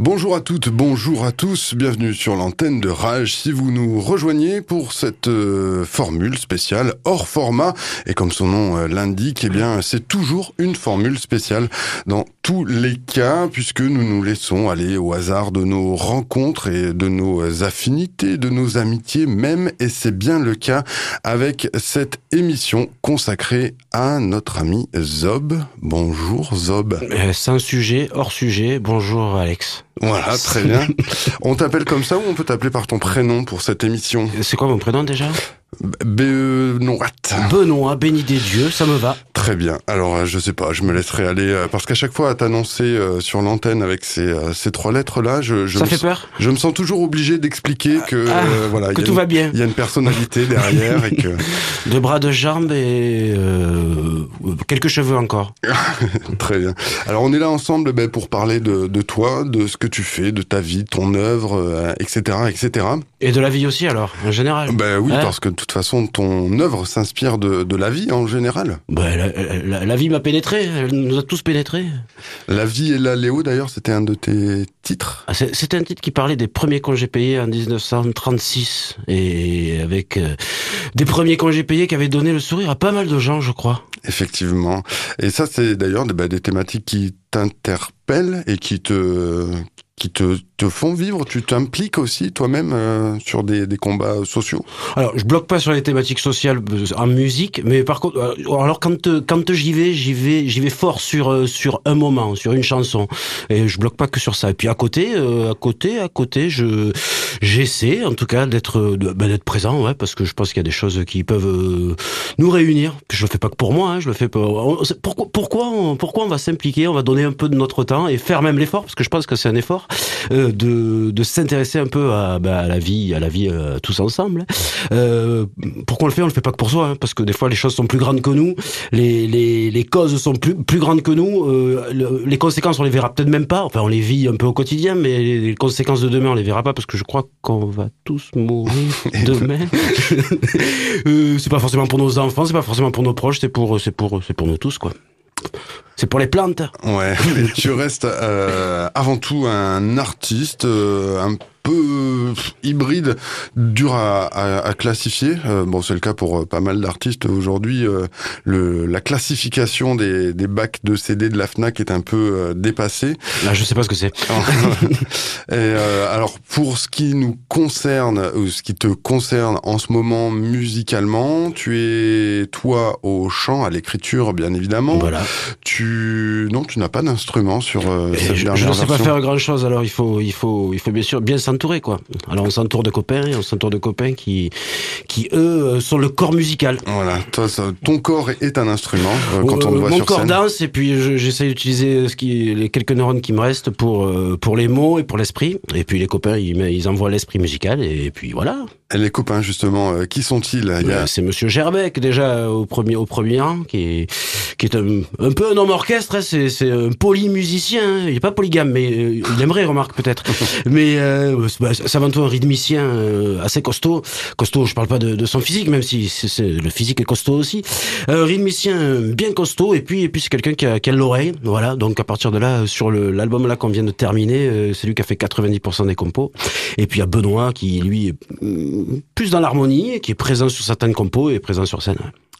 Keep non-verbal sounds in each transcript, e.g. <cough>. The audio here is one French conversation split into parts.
Bonjour à toutes, bonjour à tous, bienvenue sur l'antenne de Rage. Si vous nous rejoignez pour cette euh, formule spéciale hors format, et comme son nom euh, l'indique, eh bien c'est toujours une formule spéciale dans tous les cas, puisque nous nous laissons aller au hasard de nos rencontres et de nos affinités, de nos amitiés même, et c'est bien le cas avec cette émission consacrée à notre ami Zob. Bonjour Zob. Euh, sans sujet, hors sujet, bonjour Alex. Voilà, très <laughs> bien. on t'appelle comme ça ou on peut t'appeler par ton prénom pour cette émission? C'est quoi mon prénom déjà? Benoît. Benoît, béni des dieux, ça me va. Très bien. Alors, euh, je sais pas, je me laisserai aller euh, parce qu'à chaque fois à t'annoncer euh, sur l'antenne avec ces, ces trois lettres là, je, je ça me fait peur Je me sens toujours obligé d'expliquer que Ah, voilà, que tout une- va bien. Il y a une personnalité derrière et que <laughs> Deux bras, deux jambes et euh, quelques cheveux encore. <laughs> très bien. Alors, on est là ensemble ben, pour parler de, de toi, de ce que tu fais, de ta vie, ton œuvre, euh, etc., etc. Et de la vie aussi alors, en général. Ben oui, Hein parce que de toute façon, ton œuvre s'inspire de, de la vie en général. Bah, la, la- la vie m'a pénétré, elle nous a tous pénétrés. La vie et la Léo, d'ailleurs, c'était un de tes titres? Ah, C'était un titre qui parlait des premiers congés payés en 1936 et avec euh, des premiers congés payés qui avaient donné le sourire à pas mal de gens, je crois. Effectivement. Et ça, c'est d'ailleurs bah, des thématiques qui t'interpellent et qui te qui te, te font vivre. Tu t'impliques aussi toi-même euh, sur des, des combats sociaux? Alors, je bloque pas sur les thématiques sociales en musique, mais par contre, euh, alors quand euh, quand j'y vais, j'y vais, j'y vais fort sur euh, sur un moment, sur une chanson, et je bloque pas que sur ça. Et puis à côté, euh, à côté, à côté, je j'essaie, en tout cas, d'être bah, d'être présent, ouais, parce que je pense qu'il y a des choses qui peuvent nous réunir. Je le fais pas que pour moi, hein, je le fais c'est- Pourquoi pourquoi on, pourquoi on va s'impliquer, on va donner un peu de notre temps et faire même l'effort, parce que je pense que c'est un effort euh, de, de s'intéresser un peu à, bah, à la vie, à la vie euh, tous ensemble. Euh, pourquoi on le fait? On le fait pas que pour soi, hein, parce que des fois les choses sont plus grandes que nous, les, les, les causes sont plus, plus grandes que nous, le- les conséquences on les verra peut-être même pas, enfin on les vit un peu au quotidien, mais les, conséquences de demain on les verra pas parce que je crois qu'on va tous mourir <laughs> demain. <laughs> c'est pas forcément pour nos enfants, c'est pas forcément pour nos proches, c'est pour, c'est pour, c'est pour nous tous quoi. C'est pour les plantes. Ouais. <laughs> Mais tu restes euh, avant tout un artiste, euh, un peu hybride, dur à, à, à classifier. Euh, bon, c'est le cas pour euh, pas mal d'artistes aujourd'hui. euh, le, la classification des, des bacs de CD de la Fnac est un peu euh, dépassée. Là, je sais pas ce que c'est. <laughs> Et euh, alors pour ce qui nous concerne ou ce qui te concerne en ce moment musicalement, tu es toi au chant, à l'écriture bien évidemment. Voilà. Tu non, tu n'as pas d'instrument sur euh, Et cette je, je ne sais pas faire grand chose, alors il faut, il faut, il faut bien sûr bien s'entourer, quoi. Alors on s'entoure de copains, et on s'entoure de copains qui, qui eux euh, sont le corps musical. Voilà, toi, ça- ton corps est un instrument euh, quand on te Euh, voit mon sur corps scène. danse et puis je- j'essaie d'utiliser ce qui, les quelques neurones qui me restent pour, euh, pour les mots et pour l'esprit. Et puis les copains, ils, ils envoient l'esprit musical et puis voilà. Et les copains justement, euh, qui sont-ils a C'est Monsieur Gerbeck déjà au premier au premier rang qui est qui est un, un peu un homme orchestre. hein, c'est c'est un polymusicien. hein. Il est pas polygame, mais il aimerait remarque peut-être. <laughs> mais bah, c'est avant tout un rythmicien euh, assez costaud. Costaud. Je parle pas de, son physique, même si le physique est costaud aussi. Un rythmicien bien costaud et puis puis c'est quelqu'un qui a, l'oreille. Voilà. Donc à partir de là, sur l'album là qu'on vient de terminer, euh, c'est lui qui a fait 90% des compos. Et puis il y a Benoît qui lui est mm, plus dans l'harmonie, qui est présent sur certaines compos et présent sur scène.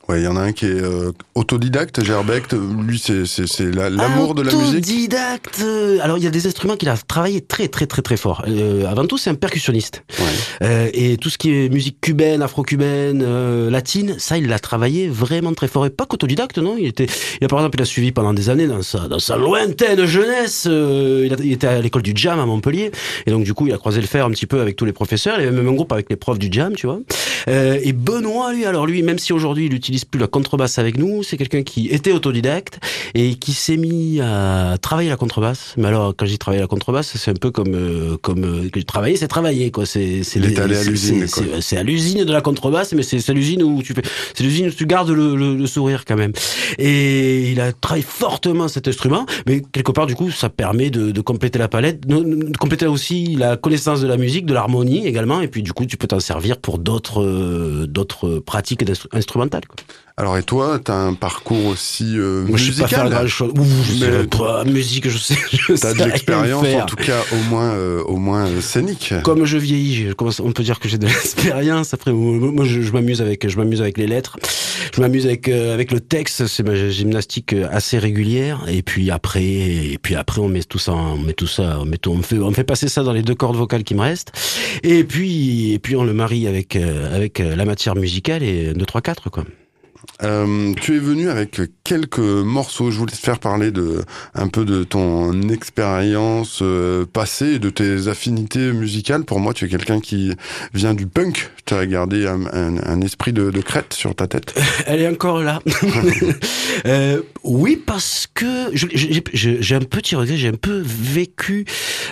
Ouais, il y en a un qui est euh, autodidacte, Gerbeck. Lui, c'est c'est c'est la- l'amour de la musique. Autodidacte. Alors il y a des instruments qu'il a travaillé très très très très fort. Euh, avant tout, c'est un percussionniste. Ouais. Euh, et tout ce qui est musique cubaine, afro-cubaine, euh, latine, ça il l'a travaillé vraiment très fort. Et pas qu'autodidacte, non. Il était, il a par exemple, il a suivi pendant des années dans sa dans sa lointaine jeunesse. euh, il, a- il était à l'école du jam à Montpellier. Et donc du coup, il a croisé le fer un petit peu avec tous les professeurs. Il avait même un groupe avec les profs du jam, tu vois. Euh, et Benoît, lui, alors lui, même si aujourd'hui il utilise plus la contrebasse avec nous, c'est quelqu'un qui était autodidacte et qui s'est mis à travailler la contrebasse. Mais alors, quand j'ai travaillé la contrebasse, c'est un peu comme euh, comme euh, que travailler, c'est travailler quoi. C'est c'est à l'usine, c'est- à l'usine de la contrebasse, mais c'est l'usine où tu fais, c'est l'usine où tu gardes le, le, le sourire quand même. Et il a travaillé fortement cet instrument, mais quelque part du coup, ça permet de, de compléter la palette, de, de compléter aussi la connaissance de la musique, de l'harmonie également, et puis du coup, tu peux t'en servir pour d'autres euh, d'autres pratiques instrumentales. Quoi. Alors et toi, tu as un parcours aussi euh, Moi, je sais pas faire musical grand chose. Ouh, je Mais pas, musique, je sais. T'as de rien l'expérience, en tout cas au moins, euh, au moins euh, scénique. Comme je vieillis, je commence- on peut dire que j'ai de <laughs> l'expérience. Après, moi, je, je m'amuse avec, je m'amuse avec les lettres. Je m'amuse avec euh, avec le texte. C'est ma gymnastique assez régulière. Et puis après, et puis après, on met tout ça, on met tout ça, on met tout, on me fait, on fait passer ça dans les deux cordes vocales qui me restent. Et puis, et puis on le marie avec avec la matière musicale et deux trois quatre quoi. Euh, tu es venu avec quelques morceaux. Je voulais te faire parler de un peu de ton expérience euh, passée et de tes affinités musicales. Pour moi, tu es quelqu'un qui vient du punk. Tu as gardé un, un- un esprit de, de crête sur ta tête. Elle est encore là. <laughs> Euh, oui, parce que j'ai un petit regret. J'ai un peu vécu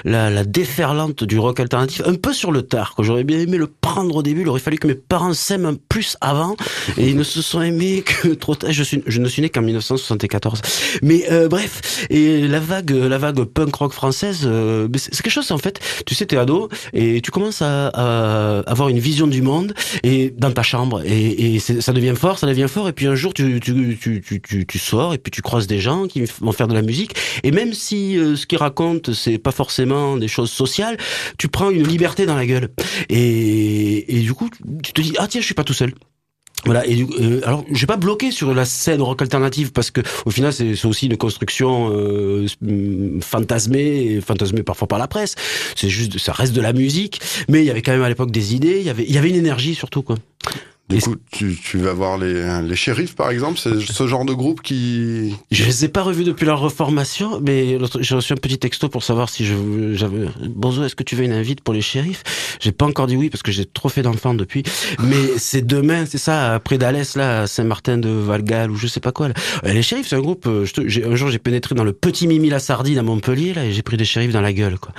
la, la déferlante du rock alternatif, un peu sur le tard. J'aurais bien aimé le prendre au début. Il aurait fallu que mes parents s'aiment plus avant, et ils ne se sont aimés que. <laughs> Je, ne suis né qu'en 1974. Mais euh, bref, et la vague, la vague punk rock française, euh, c'est quelque chose en fait. Tu sais, t'es ado et tu commences à, à avoir une vision du monde et dans ta chambre et, ça devient fort, ça devient fort et puis un jour tu, tu, tu, tu, tu, tu sors et puis tu croises des gens qui vont faire de la musique et même si euh, ce qu'ils racontent c'est pas forcément des choses sociales, tu prends une liberté dans la gueule et, et du coup tu te dis ah tiens je suis pas tout seul. Voilà et euh, alors j'ai pas bloqué sur la scène rock alternative parce que au final c'est aussi une construction euh, hum, fantasmée fantasmée parfois par la presse. C'est juste ça reste de la musique mais il y avait quand même à l'époque des idées il y avait il y avait une énergie surtout quoi Du coup, tu, tu vas voir les, les shérifs, par exemple. C'est ce genre de groupe qui. Je les ai pas revus depuis leur reformation, mais j'ai reçu un petit texto pour savoir si je j'avais Bonjour, est-ce que tu veux une invite pour les shérifs? J'ai pas encore dit oui parce que j'ai trop fait d'enfants depuis. Mais <laughs> c'est demain, c'est ça, près d'Alès là, Saint-Martin de Valgal ou je sais pas quoi. Là. Les shérifs, c'est un groupe. euh, je te- j'ai- un jour, j'ai pénétré dans le petit Mimi la sardine à Montpellier là et j'ai pris des shérifs dans la gueule quoi.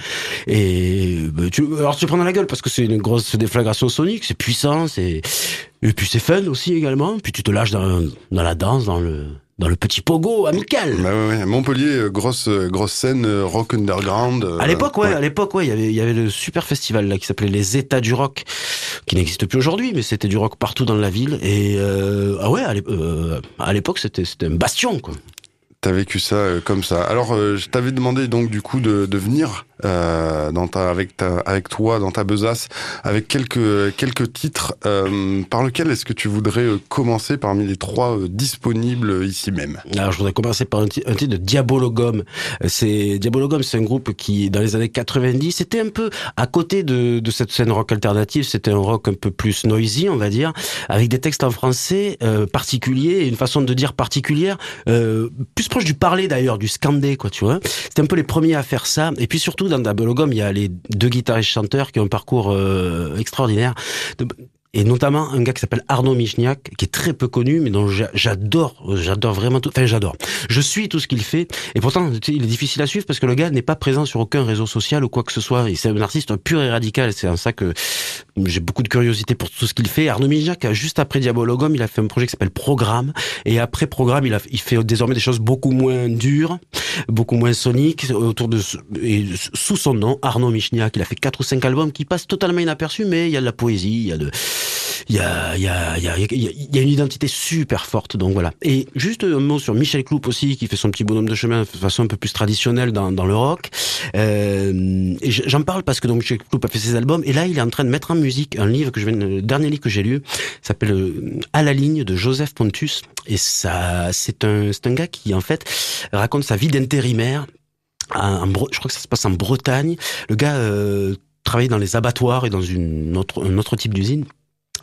Et bah, tu, alors tu prends dans la gueule parce que c'est une grosse déflagration sonique, c'est puissant, c'est et puis c'est fun aussi également. Puis tu te lâches dans, dans la danse, dans le dans le petit pogo amical. Bah ouais, ouais. Montpellier, euh, grosse, euh, grosse scène euh, rock underground. euh, À l'époque, ouais, à l'époque, ouais, il y avait, il y avait le super festival là qui s'appelait les États du rock, qui n'existe plus aujourd'hui, mais c'était du rock partout dans la ville. Et euh, ah ouais, euh, à l'époque, c'était c'était un bastion, quoi. T'as vécu ça euh, comme ça. Alors, euh, je t'avais demandé donc du coup de, venir euh, dans ta, avec, ta, avec toi dans ta besace avec quelques, quelques titres. Par lequel est-ce que tu voudrais commencer parmi les trois disponibles ici même? Alors, je voudrais commencer par un, ti- un titre de Diabologum. C'est Diabologum, c'est un groupe qui, dans les années 90, c'était un peu à côté de, de cette scène rock alternative. C'était un rock un peu plus noisy, on va dire, avec des textes en français particuliers et une façon de dire particulière, plus proche du parler d'ailleurs, du scandé, quoi, tu vois. C'était un peu les premiers à faire ça. Et puis surtout, dans Diabologum, il y a les deux guitaristes chanteurs qui ont un parcours euh, extraordinaire. Et notamment un gars qui s'appelle Arnaud Michniak, qui est très peu connu, mais dont j'a- j'adore, j'adore vraiment tout, enfin j'adore. Je suis tout ce qu'il fait, et pourtant il est difficile à suivre parce que le gars n'est pas présent sur aucun réseau social ou quoi que ce soit. C'est un artiste pur et radical, c'est en ça que j'ai beaucoup de curiosité pour tout ce qu'il fait. Arnaud Michniak, juste après Diabologum, il a fait un projet qui s'appelle Programme, et après Programme, il, fait désormais des choses beaucoup moins dures, beaucoup moins soniques, autour de, et sous son nom, Arnaud Michniak. Il a fait quatre ou cinq albums qui passent totalement inaperçus, mais il y a de la poésie, il y a de, il y a, y a, y a, une identité super forte, donc voilà. Et juste un mot sur Michel Cloup aussi, qui fait son petit bonhomme de chemin de façon un peu plus traditionnelle dans, le rock. Euh, j'en parle parce que donc Michel Cloup a fait ses albums, et là il est en train de mettre en musique un livre que je viens, le dernier livre que j'ai lu, s'appelle euh, À la ligne de Joseph Pontus, et ça, c'est un, c'est un gars qui en fait raconte sa vie d'intérimaire. en- je crois que ça se passe en Bretagne. Le gars euh, travaillait dans les abattoirs et dans une autre, un autre type d'usine.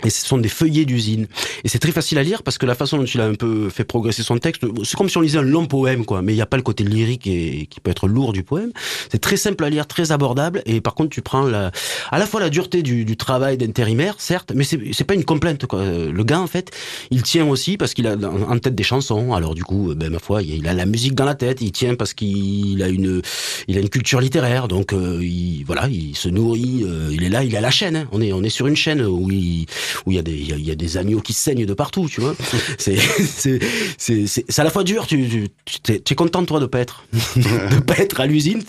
Et ce sont des feuillets d'usine. Et c'est très facile à lire parce que la façon dont il a un peu fait progresser son texte, c'est comme si on lisait un long poème, quoi. Mais il n'y a pas le côté lyrique et qui peut être lourd du poème. C'est très simple à lire, très abordable. Et par contre, tu prends la, à la fois la dureté du, du travail d'intérimaire, certes, mais c'est, pas une complainte, quoi. Le gars, en fait, il tient aussi parce qu'il a en tête des chansons. Alors, du coup, ben, ma foi, il a la musique dans la tête. Il tient parce qu'il a une, il a une culture littéraire. Donc, euh, il, voilà, il se nourrit. euh, il est là, il a la chaîne. hein. On est, on est sur une chaîne où il, où il y a des il y, a des agneaux qui saignent de partout, tu vois. <laughs> c'est c'est c'est c'est à la fois dur. Tu tu es, content toi de pas être <laughs> de pas être à l'usine,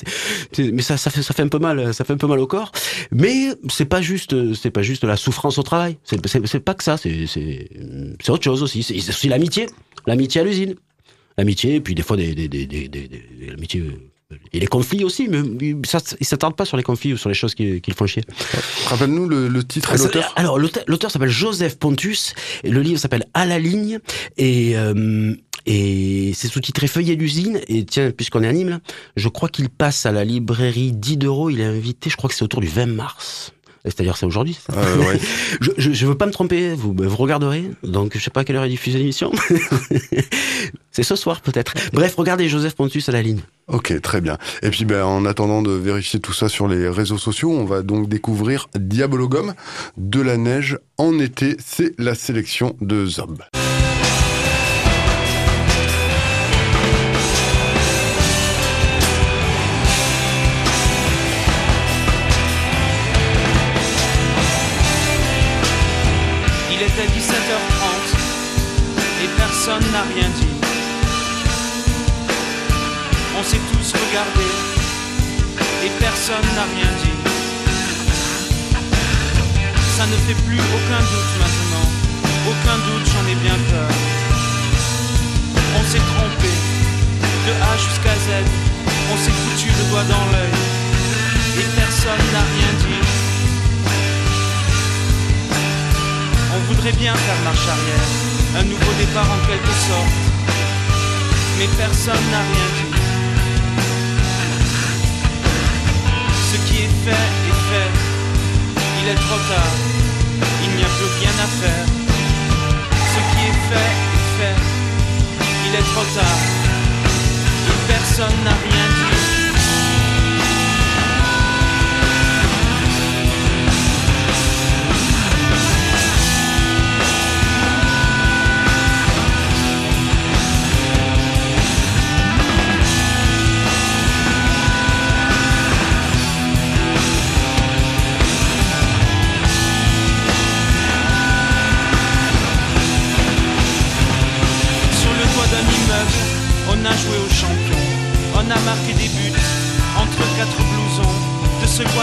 mais ça ça fait ça fait un peu mal, ça fait un peu mal au corps. Mais c'est pas juste c'est pas juste la souffrance au travail. C'est c'est pas que ça. C'est c'est c'est autre chose aussi. C'est aussi l'amitié, l'amitié à l'usine, l'amitié, et puis des fois des des des des, des, des l'amitié et les conflits aussi, mais ça, ils s'attardent pas sur les conflits ou sur les choses qui, qui le font chier. Rappelle-nous le, le, titre et l'auteur. Alors l'auteur s'appelle Joseph Pontus, et le livre s'appelle À la ligne, et euh, et c'est sous-titré Feuillet d'usine. Et tiens, puisqu'on est à Nîmes, là, je crois qu'il passe à la librairie 10 d'euros. Il est invité, je crois que c'est autour du 20 mars. C'est-à-dire c'est aujourd'hui. Euh, ouais. <laughs> je, je, je, veux pas me tromper, vous, vous regarderez. Donc je sais pas à quelle heure est diffusée l'émission. <laughs> c'est ce soir peut-être. Bref, regardez Joseph Pontus à la ligne. Ok, très bien. Et puis ben, en attendant de vérifier tout ça sur les réseaux sociaux, on va donc découvrir Diabologum de la neige en été. C'est la sélection de Zob. On s'est tous regardés et personne n'a rien dit. Ça ne fait plus aucun doute maintenant, aucun doute, j'en ai bien peur. On s'est trompé, de A jusqu'à Z, on s'est foutu le doigt dans l'œil et personne n'a rien dit. On voudrait bien faire marche arrière, un nouveau départ en quelque sorte, mais personne n'a rien dit. Ce qui est fait est fait, il est trop tard, il n'y a plus rien à faire. Ce qui est fait est fait, il est trop tard, et personne n'a rien dit.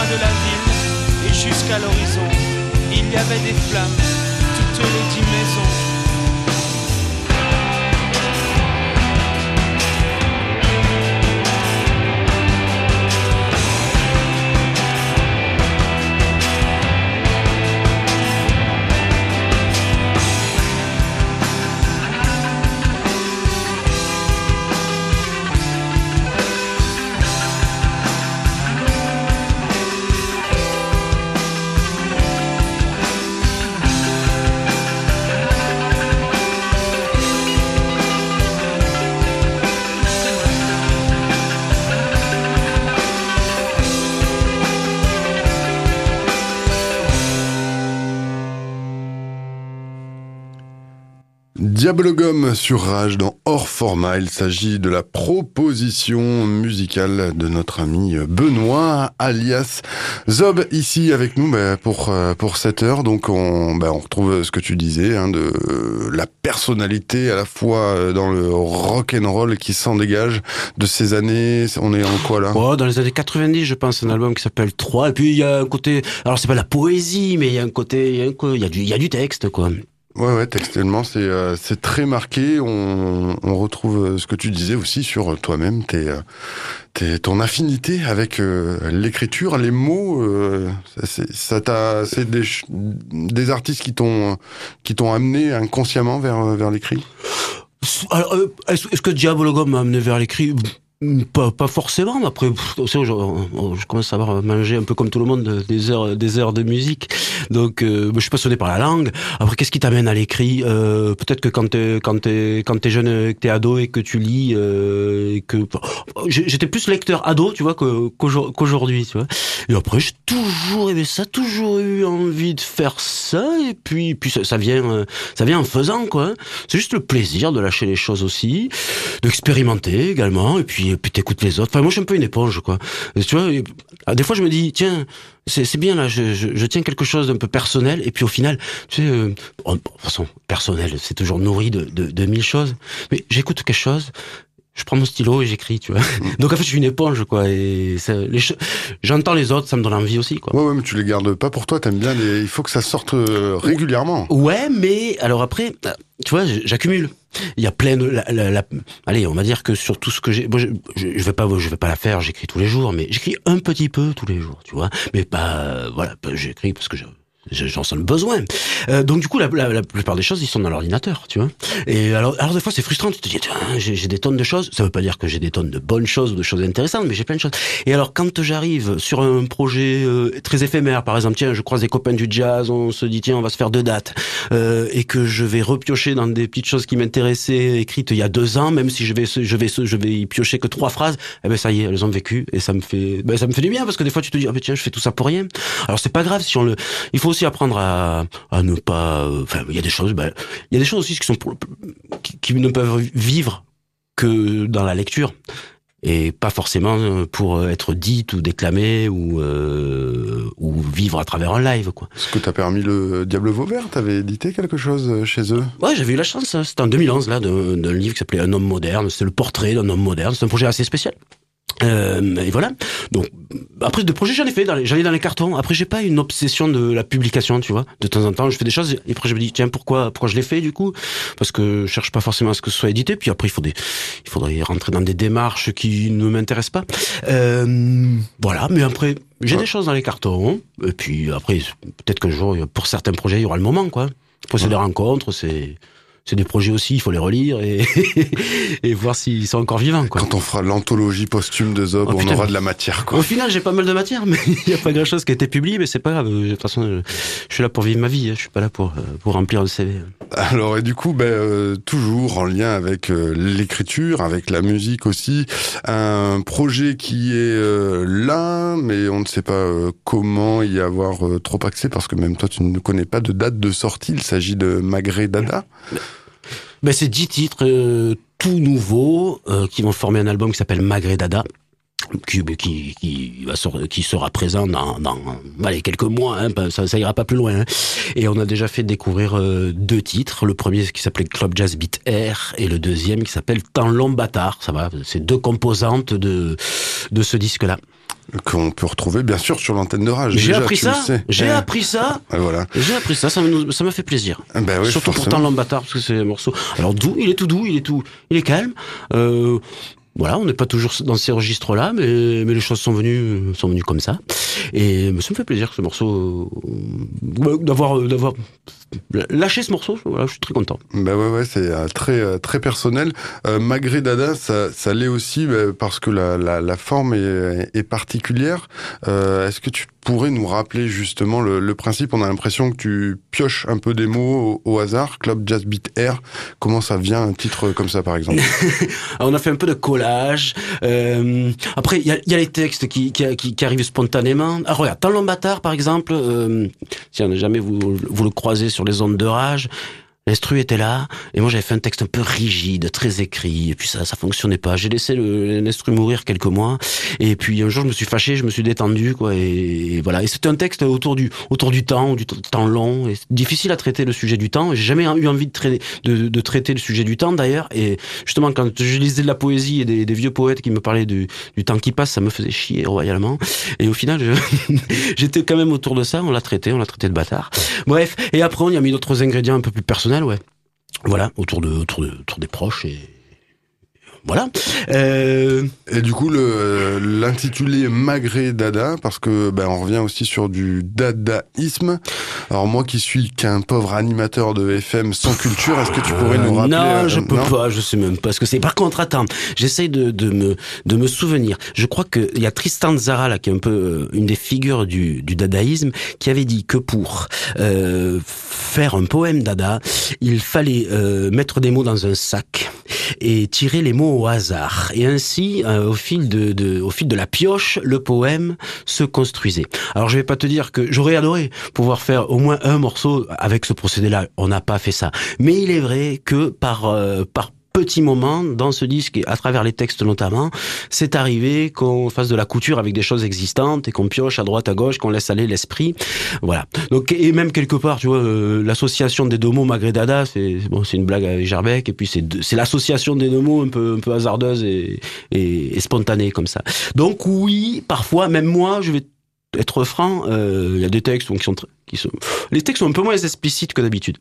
De la ville et jusqu'à l'horizon, il y avait des flammes, toutes les dix maisons. Diabologum sur Rage dans Hors Format. Il s'agit de la proposition musicale de notre ami Benoît, alias Zob, ici avec nous bah, pour euh, pour cette heure. Donc on bah, on retrouve ce que tu disais hein, de la personnalité à la fois euh, dans le rock and roll qui s'en dégage de ces années. On est en quoi là? Oh, dans les années 90, je pense, un album qui s'appelle 3. Et puis il y a un côté, alors c'est pas la poésie, mais il y a un côté, il y un y a du, il y a du texte, quoi. Ouais, ouais, textuellement, c'est euh, c'est très marqué. On, on retrouve euh, ce que tu disais aussi sur toi-même, tes, euh, tes, ton affinité avec euh, l'écriture, les mots. euh, ça, t'a, c'est des, des artistes qui t'ont qui t'ont amené inconsciemment vers vers l'écrit? Euh, est-ce que Diabologum m'a amené vers l'écrit? Pas, forcément, mais après, pff, je, commence à avoir mangé un peu comme tout le monde des heures, des heures de musique. Donc, euh, je suis passionné par la langue. Après, qu'est-ce qui t'amène à l'écrit euh, Peut-être que quand t'es quand t'es jeune, que t'es ado et que tu lis, euh, que j'étais plus lecteur ado, tu vois, qu'aujourd'hui, tu vois. Et après, j'ai toujours aimé ça, toujours eu envie de faire ça. Et puis, puis ça, vient, ça vient en faisant, quoi. C'est juste le plaisir de lâcher les choses aussi, d'expérimenter également. Et puis, puis puis t'écoutes les autres. Moi je suis un peu une éponge quoi. tu vois, ah, des fois je me dis tiens c'est bien là, je, tiens quelque chose d'un peu personnel et puis au final euh, de toute façon personnel c'est toujours nourri de mille choses. Mais j'écoute quelque chose je prends mon stylo et j'écris, tu vois. Mm. Donc en fait, je suis une éponge, quoi. Et j'entends les autres, ça me donne envie aussi, quoi. Ouais, ouais, mais tu les gardes pas pour toi. T'aimes bien les. Il faut que ça sorte euh, régulièrement. Ouais, mais alors après, tu vois, j'accumule. Il y a plein de. La, Allez, on va dire que sur tout ce que j'ai, je, je, vais pas, je vais pas la faire. J'écris tous les jours, mais j'écris un petit peu tous les jours, tu vois. Mais pas, voilà, j'écris parce que je j'en sens le besoin. Euh, donc du coup, la, la, plupart des choses, ils sont dans l'ordinateur, tu vois. Et alors, alors des fois, c'est frustrant. Tu te dis, j'ai des tonnes de choses. Ça veut pas dire que j'ai des tonnes de bonnes choses ou de choses intéressantes, mais j'ai plein de choses. Et alors, quand j'arrive sur un projet euh, très éphémère, par exemple, tiens, je croise des copains du jazz, on se dit, tiens, on va se faire deux dates, euh, et que je vais repiocher dans des petites choses qui m'intéressaient, écrites il y a deux ans, même si je vais, je vais, je vais y piocher que trois phrases, eh ben ça y est, elles ont vécu, et ça me fait, ben, ça me fait du bien parce que des fois, tu te dis, ah ben tiens, je fais tout ça pour rien. Alors c'est pas grave si on le, il faut aussi apprendre à, à ne pas. Enfin, il y a des choses. Ben, il y a des choses aussi qui sont qui, ne peuvent vivre que dans la lecture et pas forcément pour être dites ou déclamées ou euh, ou vivre à travers un live quoi. Ce que t'as permis le Diable Vauvert, t'avais édité quelque chose chez eux? Ouais, j'avais eu la chance. Hein. C'était en 2011 là d'un livre qui s'appelait Un homme moderne. C'est le portrait d'un homme moderne. C'est un projet assez spécial. Euh, et voilà. Donc après de projets j'en ai fait, j'en ai dans les cartons. Après j'ai pas une obsession de la publication, tu vois. De temps en temps je fais des choses et après je me dis tiens pourquoi pourquoi je l'ai fait du coup? Parce que je cherche pas forcément à ce que ce soit édité. Puis après il faut des il faudrait rentrer dans des démarches qui ne m'intéressent pas. Euh, voilà. Mais après j'ai des choses dans les cartons. Et puis après peut-être qu'un jour pour certains projets il y aura le moment quoi. Après c'est des rencontres, c'est c'est des projets aussi, il faut les relire et, <laughs> et voir s'ils sont encore vivants. Quoi. Quand on fera l'anthologie posthume de Zob, oh, on aura de la matière. Quoi. Au final, j'ai pas mal de matière, mais <laughs> il n'y a pas grand-chose qui a été publié, mais c'est pas grave. De toute façon, je, suis là pour vivre ma vie, hein. je suis pas là pour, euh, pour remplir le CV. Alors, et du coup, ben, euh, toujours en lien avec euh, l'écriture, avec la musique aussi, un projet qui est là, mais on ne sait pas comment y avoir trop accès, parce que même toi, tu ne connais pas de date de sortie. Il s'agit de Magré Dada. Ben, c'est dix titres euh, tout nouveaux euh, qui vont former un album qui s'appelle Magré Dada. Qui, qui, qui, qui sera présent dans, dans allez, quelques mois, hein, ça, ça ira pas plus loin. Hein. Et on a déjà fait découvrir euh, deux titres. Le premier qui s'appelait Club Jazz Beat Air et le deuxième qui s'appelle Temps long bâtard. Ça va, c'est deux composantes de, de ce disque-là qu'on peut retrouver bien sûr sur l'antenne de Rage. J'ai appris, ça. J'ai appris ça. Voilà. J'ai appris ça. Ça m'a fait plaisir. Ben oui, Surtout pour Temps Bâtard parce que c'est un morceau. Alors doux, il est tout doux, il est tout, il est calme. Euh, voilà, on n'est pas toujours dans ces registres-là, mais, mais les choses sont venues, sont venues comme ça. Et ça me fait plaisir ce morceau, euh, d'avoir, d'avoir lâché ce morceau. Je suis très content. Bah ouais, ouais, c'est euh, très, euh, très personnel. Euh, Magré Dada, ça, l'est aussi bah, parce que la, la, forme est, particulière. Euh, est-ce que tu pourrais nous rappeler justement le, le principe On a l'impression que tu pioches un peu des mots au, hasard. Club Jazz Beat Air, comment ça vient un titre comme ça par exemple <laughs> On a fait un peu de collage. Euh, après, il y a, y a, les textes qui, qui, qui, arrivent spontanément. Ah regarde, Talon Bâtard par exemple, euh, si on n'a jamais vous, vous le croisez sur les ondes de rage, L'instru était là, et moi j'avais fait un texte un peu rigide, très écrit, et puis ça ça fonctionnait pas. J'ai laissé l'instru mourir quelques mois, et puis un jour je me suis fâché, je me suis détendu, quoi, et, voilà. Et c'était un texte autour du autour du temps, du temps long, et difficile à traiter le sujet du temps. J'ai jamais eu envie de traiter de, traiter le sujet du temps d'ailleurs, et justement quand je lisais de la poésie et des, des vieux poètes qui me parlaient du, du, temps qui passe, ça me faisait chier royalement. Et au final, <laughs> j'étais quand même autour de ça. On l'a traité, on l'a traité de bâtard. Bref, et après on y a mis d'autres ingrédients un peu plus personnels ouais. Voilà, autour de, autour de, autour des proches et, voilà. Euh... Et du coup, l'intitulé Magré Dada, parce que ben on revient aussi sur du dadaïsme. Alors moi qui suis qu'un pauvre animateur de FM sans culture, est-ce que tu pourrais nous rappeler Non, je peux pas, je sais même pas ce que c'est. Par contre, attends, j'essaye de, de me de me souvenir. Je crois qu'il y a Tristan Zara là qui est un peu euh, une des figures du, du dadaïsme qui avait dit que pour euh, faire un poème dada, il fallait euh, mettre des mots dans un sac et tirer les mots au hasard. Et ainsi, euh, au fil de, de, au fil de la pioche, le poème se construisait. Alors je vais pas te dire que j'aurais adoré pouvoir faire au moins un morceau avec ce procédé-là. On n'a pas fait ça. Mais il est vrai que par, euh, par petit moment dans ce disque et à travers les textes notamment, c'est arrivé qu'on fasse de la couture avec des choses existantes et qu'on pioche à droite à gauche, qu'on laisse aller l'esprit. Voilà. Donc et même quelque part, tu vois, euh, l'association des deux mots Magredada, c'est bon, c'est une blague avec Gerbec et puis c'est c'est l'association des deux mots un peu un peu hasardeuse et, et, et spontanée comme ça. Donc oui, parfois même moi, je vais être franc, euh, il y a des textes qui sont qui sont les textes sont un peu moins explicites que d'habitude.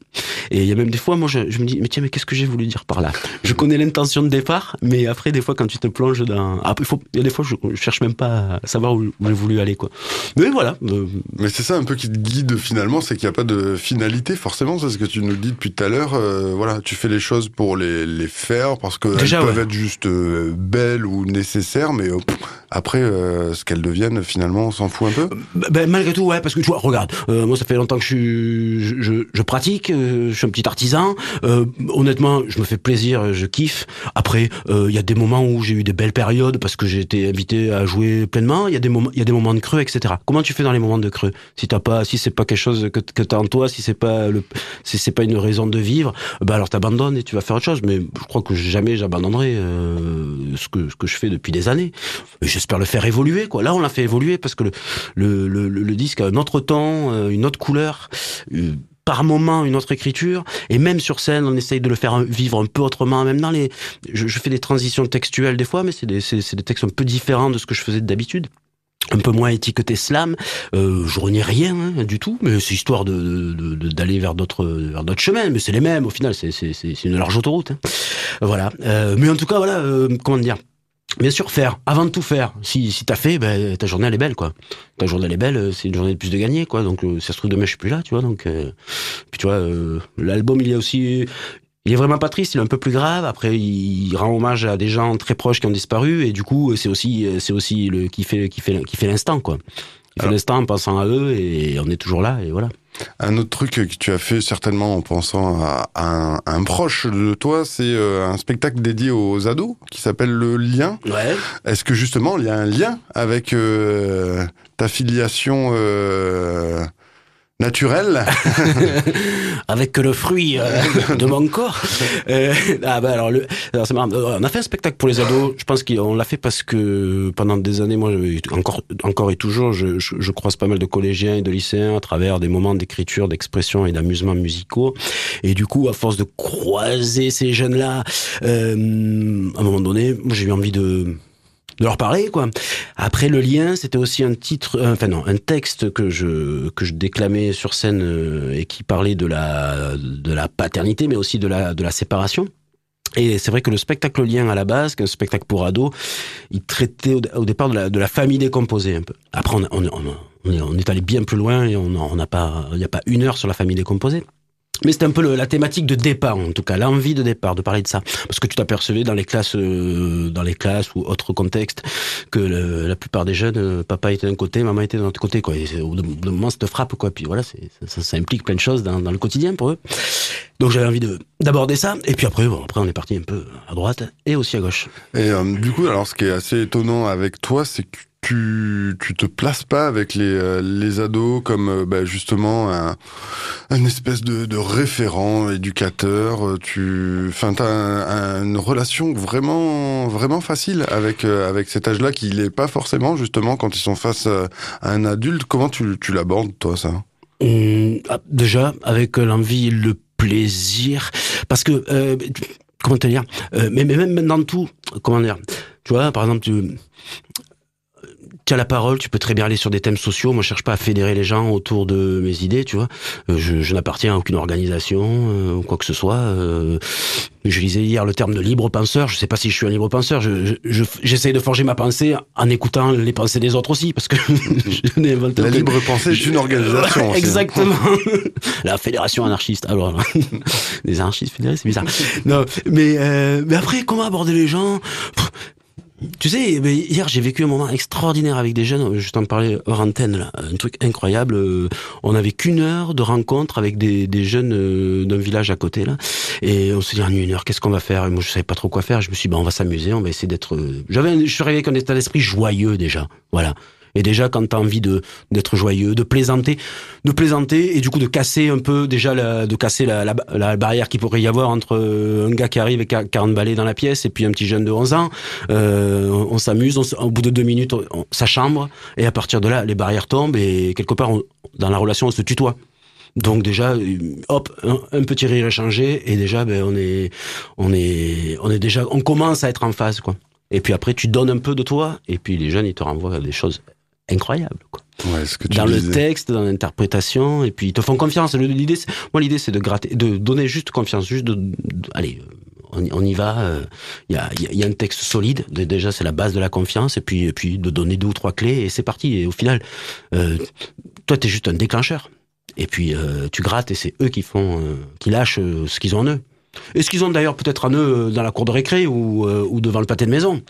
Et il y a même des fois, moi, je, je me dis, mais tiens, mais qu'est-ce que j'ai voulu dire par là? Je connais l'intention de départ, mais après, des fois, quand tu te plonges dans, ah, il faut, il y a des fois, je, je cherche même pas à savoir où, j'ai voulu aller, quoi. Mais voilà. Euh, Mais c'est ça un peu qui te guide finalement, c'est qu'il n'y a pas de finalité forcément, c'est ce que tu nous dis depuis tout à l'heure. euh, voilà, tu fais les choses pour les, les faire parce que Déjà, elles peuvent ouais. être juste euh, belles ou nécessaires, mais pff, après, ce qu'elles deviennent finalement, on s'en fout un peu? Ben, malgré tout, ouais, parce que tu vois, regarde, ça fait longtemps que je pratique, euh, je suis un petit artisan. Euh, honnêtement, je me fais plaisir, je kiffe. Après, euh, il y a des moments où j'ai eu des belles périodes parce que j'ai été invité à jouer pleinement. Il y a des moments, y a des moments de creux, etc. Comment tu fais dans les moments de creux? Si t'as pas, si c'est pas quelque chose que, que t'as en toi, si c'est pas si c'est pas une raison de vivre, ben alors t'abandonnes et tu vas faire autre chose. Mais je crois que jamais j'abandonnerai ce que je fais depuis des années. J'espère le faire évoluer, quoi. Là, on l'a fait évoluer parce que le, le, le, le disque a un autre ton, euh, une autre couleur, euh, par moment une autre écriture, et même sur scène, on essaye de le faire vivre un peu autrement. Même dans les, je, fais des transitions textuelles des fois, mais c'est des, des textes un peu différents de ce que je faisais d'habitude un peu moins étiqueté slam. Euh, je renie rien hein, du tout, mais c'est histoire de, de- de- d'aller vers d'autres vers d'autres chemins. Mais c'est les mêmes au final. C'est une large autoroute. hein. Voilà. Euh, mais en tout cas, voilà. euh, comment dire? Bien sûr, faire. Avant de tout faire. Si, si t'as fait, ben, ta journée, elle est belle, quoi. Ta journée, elle est belle, euh, c'est une journée de plus de gagner, quoi. Donc, euh, ça se trouve, demain, je suis plus là, tu vois. Donc, euh, puis, tu vois, euh, l'album, il est aussi, il est vraiment pas triste, il est un peu plus grave. Après, il rend hommage à des gens très proches qui ont disparu. Et du coup, c'est aussi, c'est aussi le, qui fait, qui fait, qui fait l'instant, quoi. Il fait l'instant en pensant à eux et on est toujours là, et voilà. Un autre truc que tu as fait certainement en pensant à, un, à un proche de toi, c'est euh, un spectacle dédié aux ados qui s'appelle Le Lien. Ouais. Est-ce que justement il y a un lien avec euh, ta filiation euh, naturelle <laughs> avec le fruit euh, <laughs> de mon corps. Euh, ah bah alors, le, alors c'est marrant. Euh, On a fait un spectacle pour les ados. Je pense qu'on l'a fait parce que pendant des années, moi, encore, encore et toujours, je, je, je croise pas mal de collégiens et de lycéens à travers des moments d'écriture, d'expression et d'amusement musicaux. Et du coup, à force de croiser ces jeunes-là, euh, à un moment donné, moi, j'ai eu envie de de leur parler quoi. Après le lien, c'était aussi un titre, euh, enfin non, un texte que je que je déclamais sur scène euh, et qui parlait de la de la paternité, mais aussi de la de la séparation. Et c'est vrai que le spectacle lien à la base, qu'un spectacle pour ados, il traitait au, départ de la, famille décomposée un peu. Après, on, est, allé bien plus loin et on n'a pas, il n'y a pas une heure sur la famille décomposée. Mais c'était un peu le- la thématique de départ, en tout cas, l'envie de départ, de parler de ça. Parce que tu t'apercevais dans les classes, euh, dans les classes ou autres contextes, que le- la plupart des jeunes, euh, papa était d'un côté, maman était de l'autre côté, quoi. Et c'est- au bout d'un moment, ça te frappe, quoi. Puis voilà, c'est- ça, ça implique plein de choses dans, dans le quotidien pour eux. Donc j'avais envie de d'aborder ça. Et puis après, bon, après on est parti un peu à droite et aussi à gauche. Et euh, du coup, alors ce qui est assez étonnant avec toi, c'est que tu tu te places pas avec les euh, les ados comme euh, bah, justement un, un espèce de, référent éducateur. Euh, Tu, enfin, t'as un- un- une relation vraiment vraiment facile avec avec cet âge-là qui n'est pas forcément justement quand ils sont face à un adulte. Comment tu tu l'abordes toi ça? Hum, ah, déjà, avec l'envie le plaisir, parce que, comment te dire, mais, mais même dans tout, comment dire, tu vois, par exemple, tu, tu as la parole, tu peux très bien aller sur des thèmes sociaux. Moi, je cherche pas à fédérer les gens autour de mes idées, tu vois. Euh, je je n'appartiens à aucune organisation euh, ou quoi que ce soit. Euh, je lisais hier le terme de libre penseur. Je sais pas si je suis un libre penseur. Je, je, je- j'essaye de forger ma pensée en écoutant les pensées des autres aussi, parce que <laughs> je n'ai inventé La libre pensée est une organisation. Exactement. <laughs> La fédération anarchiste. Alors, <laughs> des anarchistes fédérés, c'est bizarre. Non, mais euh, mais après, comment aborder les gens? Tu sais, hier j'ai vécu un moment extraordinaire avec des jeunes. Je t'en parlais hors antenne là, un truc incroyable. Euh, On avait qu'une heure de rencontre avec des, des jeunes euh, d'un village à côté là, et on s'est dit en une heure, qu'est-ce qu'on va faire? Et Moi, je savais pas trop quoi faire. Je me suis dit, bah, on va s'amuser, on va essayer d'être. euh, J'avais, je suis arrivé avec un état d'esprit joyeux déjà. Voilà. Et déjà, quand t'as envie de d'être joyeux, de plaisanter, de plaisanter et du coup de casser un peu déjà la, de casser la, la, la barrière qu'il pourrait y avoir entre euh, un gars qui arrive avec 40 balais dans la pièce et puis un petit jeune de 11 ans, euh, on s'amuse, au bout de deux minutes, on, ça chambre et à partir de là, les barrières tombent et quelque part, on, dans la relation, on se tutoie. Donc déjà, hop, un, petit rire échangé et déjà, ben on est, on est, on est déjà, on commence à être en phase, quoi. Et puis après, tu donnes un peu de toi et puis les jeunes, ils te renvoient des choses incroyables, quoi. Ouais, ce que tu dans disais. le texte, dans l'interprétation, et puis ils te font confiance. L'idée, moi, l'idée, c'est de gratter, de donner juste confiance, juste de, de- allez, on, y- on y va. euh, Il y, a, il y a- il y a un texte solide. dé- Déjà, c'est la base de la confiance, et puis, et puis de donner deux ou trois clés, et c'est parti. Et au final, euh, toi, t'es juste un déclencheur. Et puis euh, tu grattes, et c'est eux qui font, euh, qui lâchent euh, ce qu'ils ont en eux. Et ce qu'ils ont d'ailleurs peut-être en eux euh, dans la cour de récré ou, euh, ou devant le pâté de maison,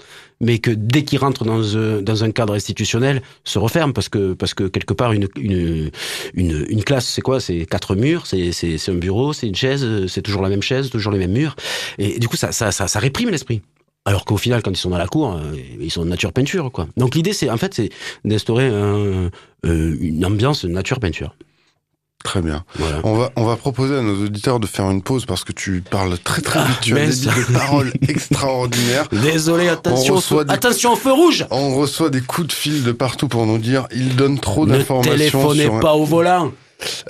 mais que dès qu'ils rentrent dans, un- dans un cadre institutionnel, se referment parce que parce que quelque part une classe c'est quoi? C'est quatre murs, c'est un bureau, c'est une chaise, euh, c'est toujours la même chaise, toujours les mêmes murs, et du coup ça réprime l'esprit. Alors qu'au final, quand ils sont dans la cour, euh, ils sont nature peinture, quoi. Donc l'idée, c'est en fait, c'est d'instaurer un- euh, une ambiance nature peinture. Très bien. Voilà. On va, on va proposer à nos auditeurs de faire une pause parce que tu parles très très vite. Tu as des paroles <laughs> extraordinaires. Désolé, attention, On au feu, des- attention au feu rouge. On reçoit des coups de fil de partout pour nous dire il donne trop Ne d'informations. téléphonez sur un- pas au volant.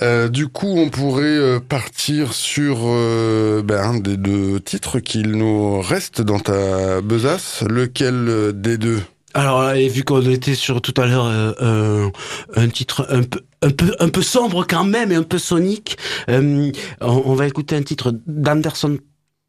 Euh, du coup, on pourrait euh, partir sur euh, ben, un des deux titres qu'il nous reste dans ta besace. Lequel des deux? Alors, et vu qu'on était sur tout à l'heure euh, euh, un titre un peu un peu un peu sombre quand même et un peu sonique, euh, on, on va écouter un titre d'Anderson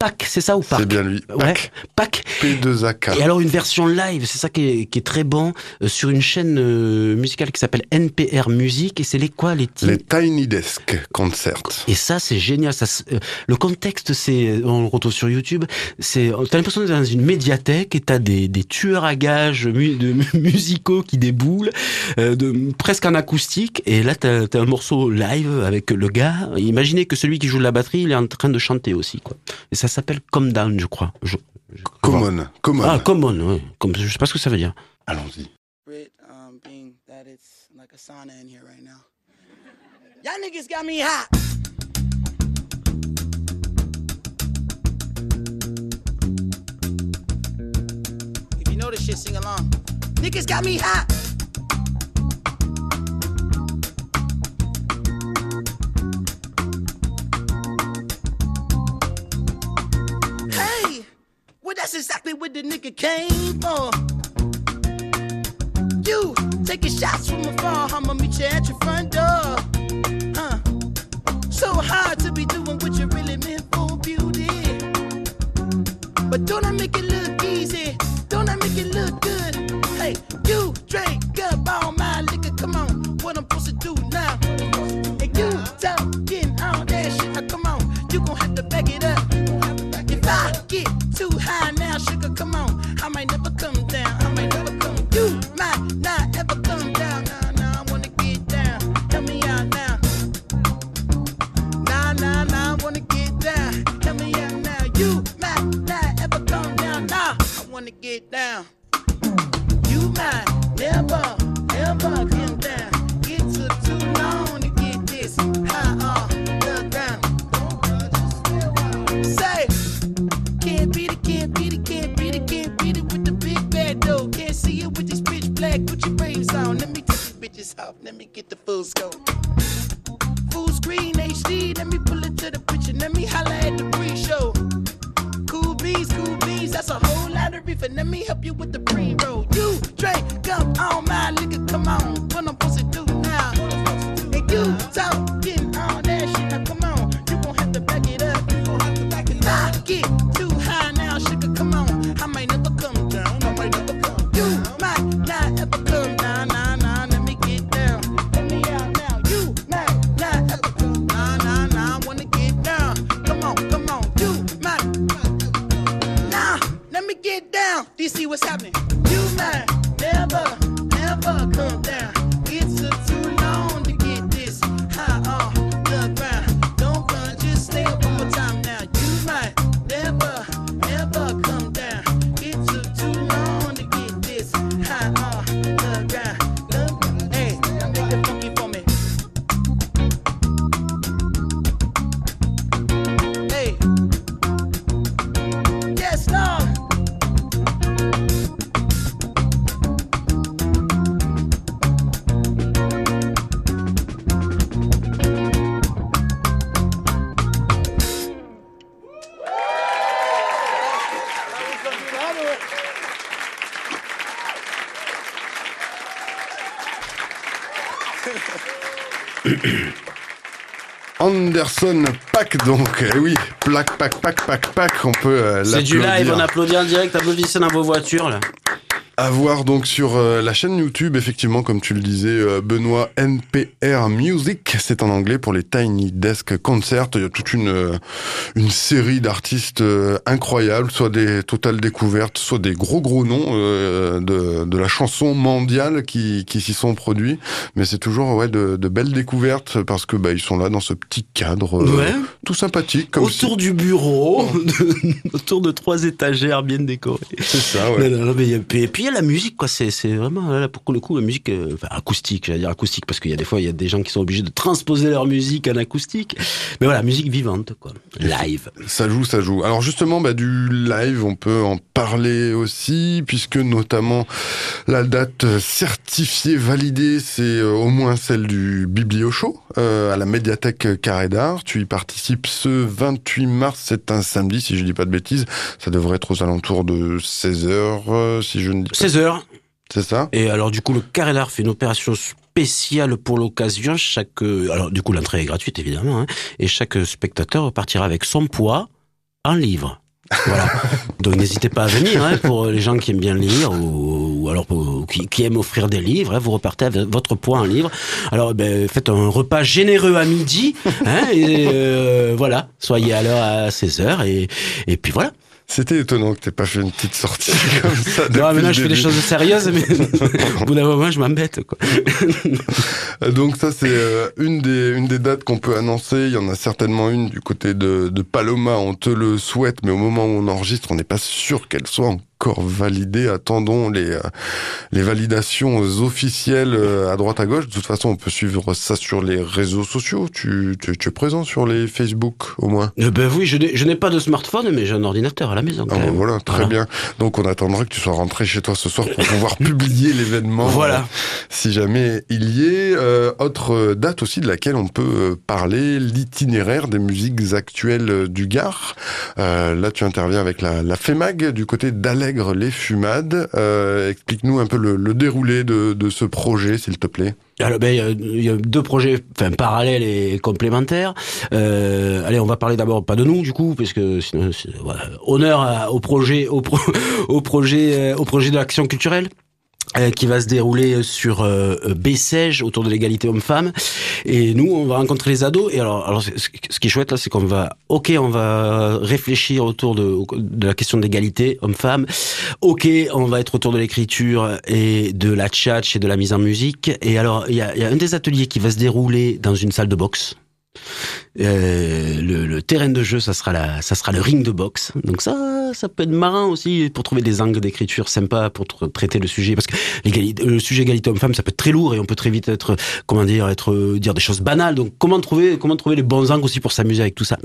Pack, c'est ça ou Pack C'est bien lui. Ouais, Pack. P2AK. Et alors une version live, c'est ça qui est, qui est très bon, euh, sur une chaîne euh, musicale qui s'appelle NPR Music, et c'est les quoi les titres Les Tiny Desk Concert. Et ça, c'est génial. Ça, euh, le contexte, c'est, on le retrouve sur YouTube. C'est, t'as l'impression d'être dans une médiathèque et t'as des, des tueurs à gages mu- de <laughs> musicaux qui déboulent, de presque en acoustique. Et là, t'as, t'as un morceau live avec le gars. Imaginez que celui qui joue de la batterie, il est en train de chanter aussi, quoi. Et ça s'appelle Come Down, je crois. Je- je- Common. Common. Ah, Common, ouais. Comme, je sais pas ce que ça veut dire. Allons-y. Brit, being that it's like a sauna in here right now. Y'all niggas got me hot. If you know this shit, sing along. Niggas got me hot. Exactly what the nigga came for. You taking shots from afar, I'ma meet you at your front door. Huh? So hard to be doing what you really meant for beauty. But don't I make it look easy? Don't I make it look good? Hey, you drink Anderson Pack donc, eh oui, plaque, pack, pack, pack, pack, on peut euh, C'est du live, on applaudit en direct, applaudissez dans vos voitures là. À voir donc sur euh, la chaîne YouTube, effectivement, comme tu le disais, euh, Benoît NPR Music, c'est en anglais pour les Tiny Desk Concerts. Il y a toute une euh, une série d'artistes incroyables, soit des totales découvertes, soit des gros gros noms de de la chanson mondiale qui qui s'y sont produits. Mais c'est toujours ouais de, de belles découvertes parce que bah ils sont là dans ce petit cadre Ouais. tout sympathique. Comme Autour du bureau, de- <laughs> autour de trois étagères bien décorées. c'est ça. Ouais. Non, non, non, mais il y a- et puis il y a la musique, quoi. C'est, vraiment là pour le coup la musique, euh, acoustique, j'allais dire acoustique, parce qu'il y a des fois il y a des gens qui sont obligés de transposer leur musique en acoustique. Mais voilà, musique vivante, quoi. Live. Ça joue, ça joue. Alors justement, bah, du live, on peut en parler aussi, puisque notamment la date certifiée, validée, c'est euh, au moins celle du Biblio Show euh, à la médiathèque Carré d'Art. Tu y participes ce 28 mars, c'est un samedi, si je dis pas de bêtises. Ça devrait être aux alentours de 16 h si je ne dis pas. 16 heures. C'est ça Et alors du coup le Carré d'Art fait une opération spéciale pour l'occasion. Chaque, euh, alors du coup l'entrée est gratuite évidemment, hein, et chaque spectateur partira avec son poids en livre. Voilà. <laughs> Donc n'hésitez pas à venir hein, pour les gens qui aiment bien lire ou, ou alors pour- qui, qui aiment offrir des livres. hein, vous repartez avec votre poids en livre. Alors ben, faites un repas généreux à midi. Hein, et euh, voilà, soyez à l'heure à 16h et, et puis voilà. C'était étonnant que t'aies pas fait une petite sortie <laughs> comme ça. Non, maintenant le je fais des choses sérieuses, mais <laughs> au bout d'un moment je m'embête. quoi. Euh, Donc ça c'est euh, une des une des dates qu'on peut annoncer. Il y en a certainement une du côté de, de Paloma. On te le souhaite, mais au moment où on enregistre, on n'est pas sûr qu'elle soit encore validée. Attendons les euh, les validations officielles euh, à droite à gauche. De toute façon, on peut suivre ça sur les réseaux sociaux. Tu tu, tu es présent sur les Facebook au moins? Euh, ben oui, je n'ai pas de smartphone, mais j'ai un ordinateur à la maison. Ah quand même. voilà, très Voilà. bien. Donc on attendra que tu sois rentré chez toi ce soir pour pouvoir <laughs> publier l'événement. Voilà. euh, si jamais il y est. Euh, autre date aussi de laquelle on peut parler, l'itinéraire des musiques actuelles du Gard. Là, tu interviens avec la, la FEMAG du côté d'Allègre les Fumades. Euh, Explique-nous un peu le, déroulé de, ce projet, s'il te plaît. Alors, ben, il y a- deux projets, enfin parallèles et complémentaires. Euh, allez, on va parler d'abord pas de nous du coup, parce que sinon, honneur au projet, au, pro- <laughs> au projet, euh, au projet de l'action culturelle. Euh, qui va se dérouler sur euh, Bessèges autour de l'égalité homme-femme. Et nous on va rencontrer les ados. Et alors alors ce qui est chouette là c'est qu'on va ok on va réfléchir autour de la question de l'égalité homme-femme. Ok on va être autour de l'écriture et de la tchatch et de la mise en musique. Et alors il y a un des ateliers qui va se dérouler dans une salle de boxe euh, le, le terrain de jeu, ça sera la, ça sera le ring de boxe. Donc ça, ça peut être marrant aussi pour trouver des angles d'écriture sympas pour tra- traiter le sujet, parce que l'égalité- le sujet égalité homme-femme, ça peut être très lourd et on peut très vite être, comment dire, être euh, dire des choses banales. Donc comment trouver, comment trouver les bons angles aussi pour s'amuser avec tout ça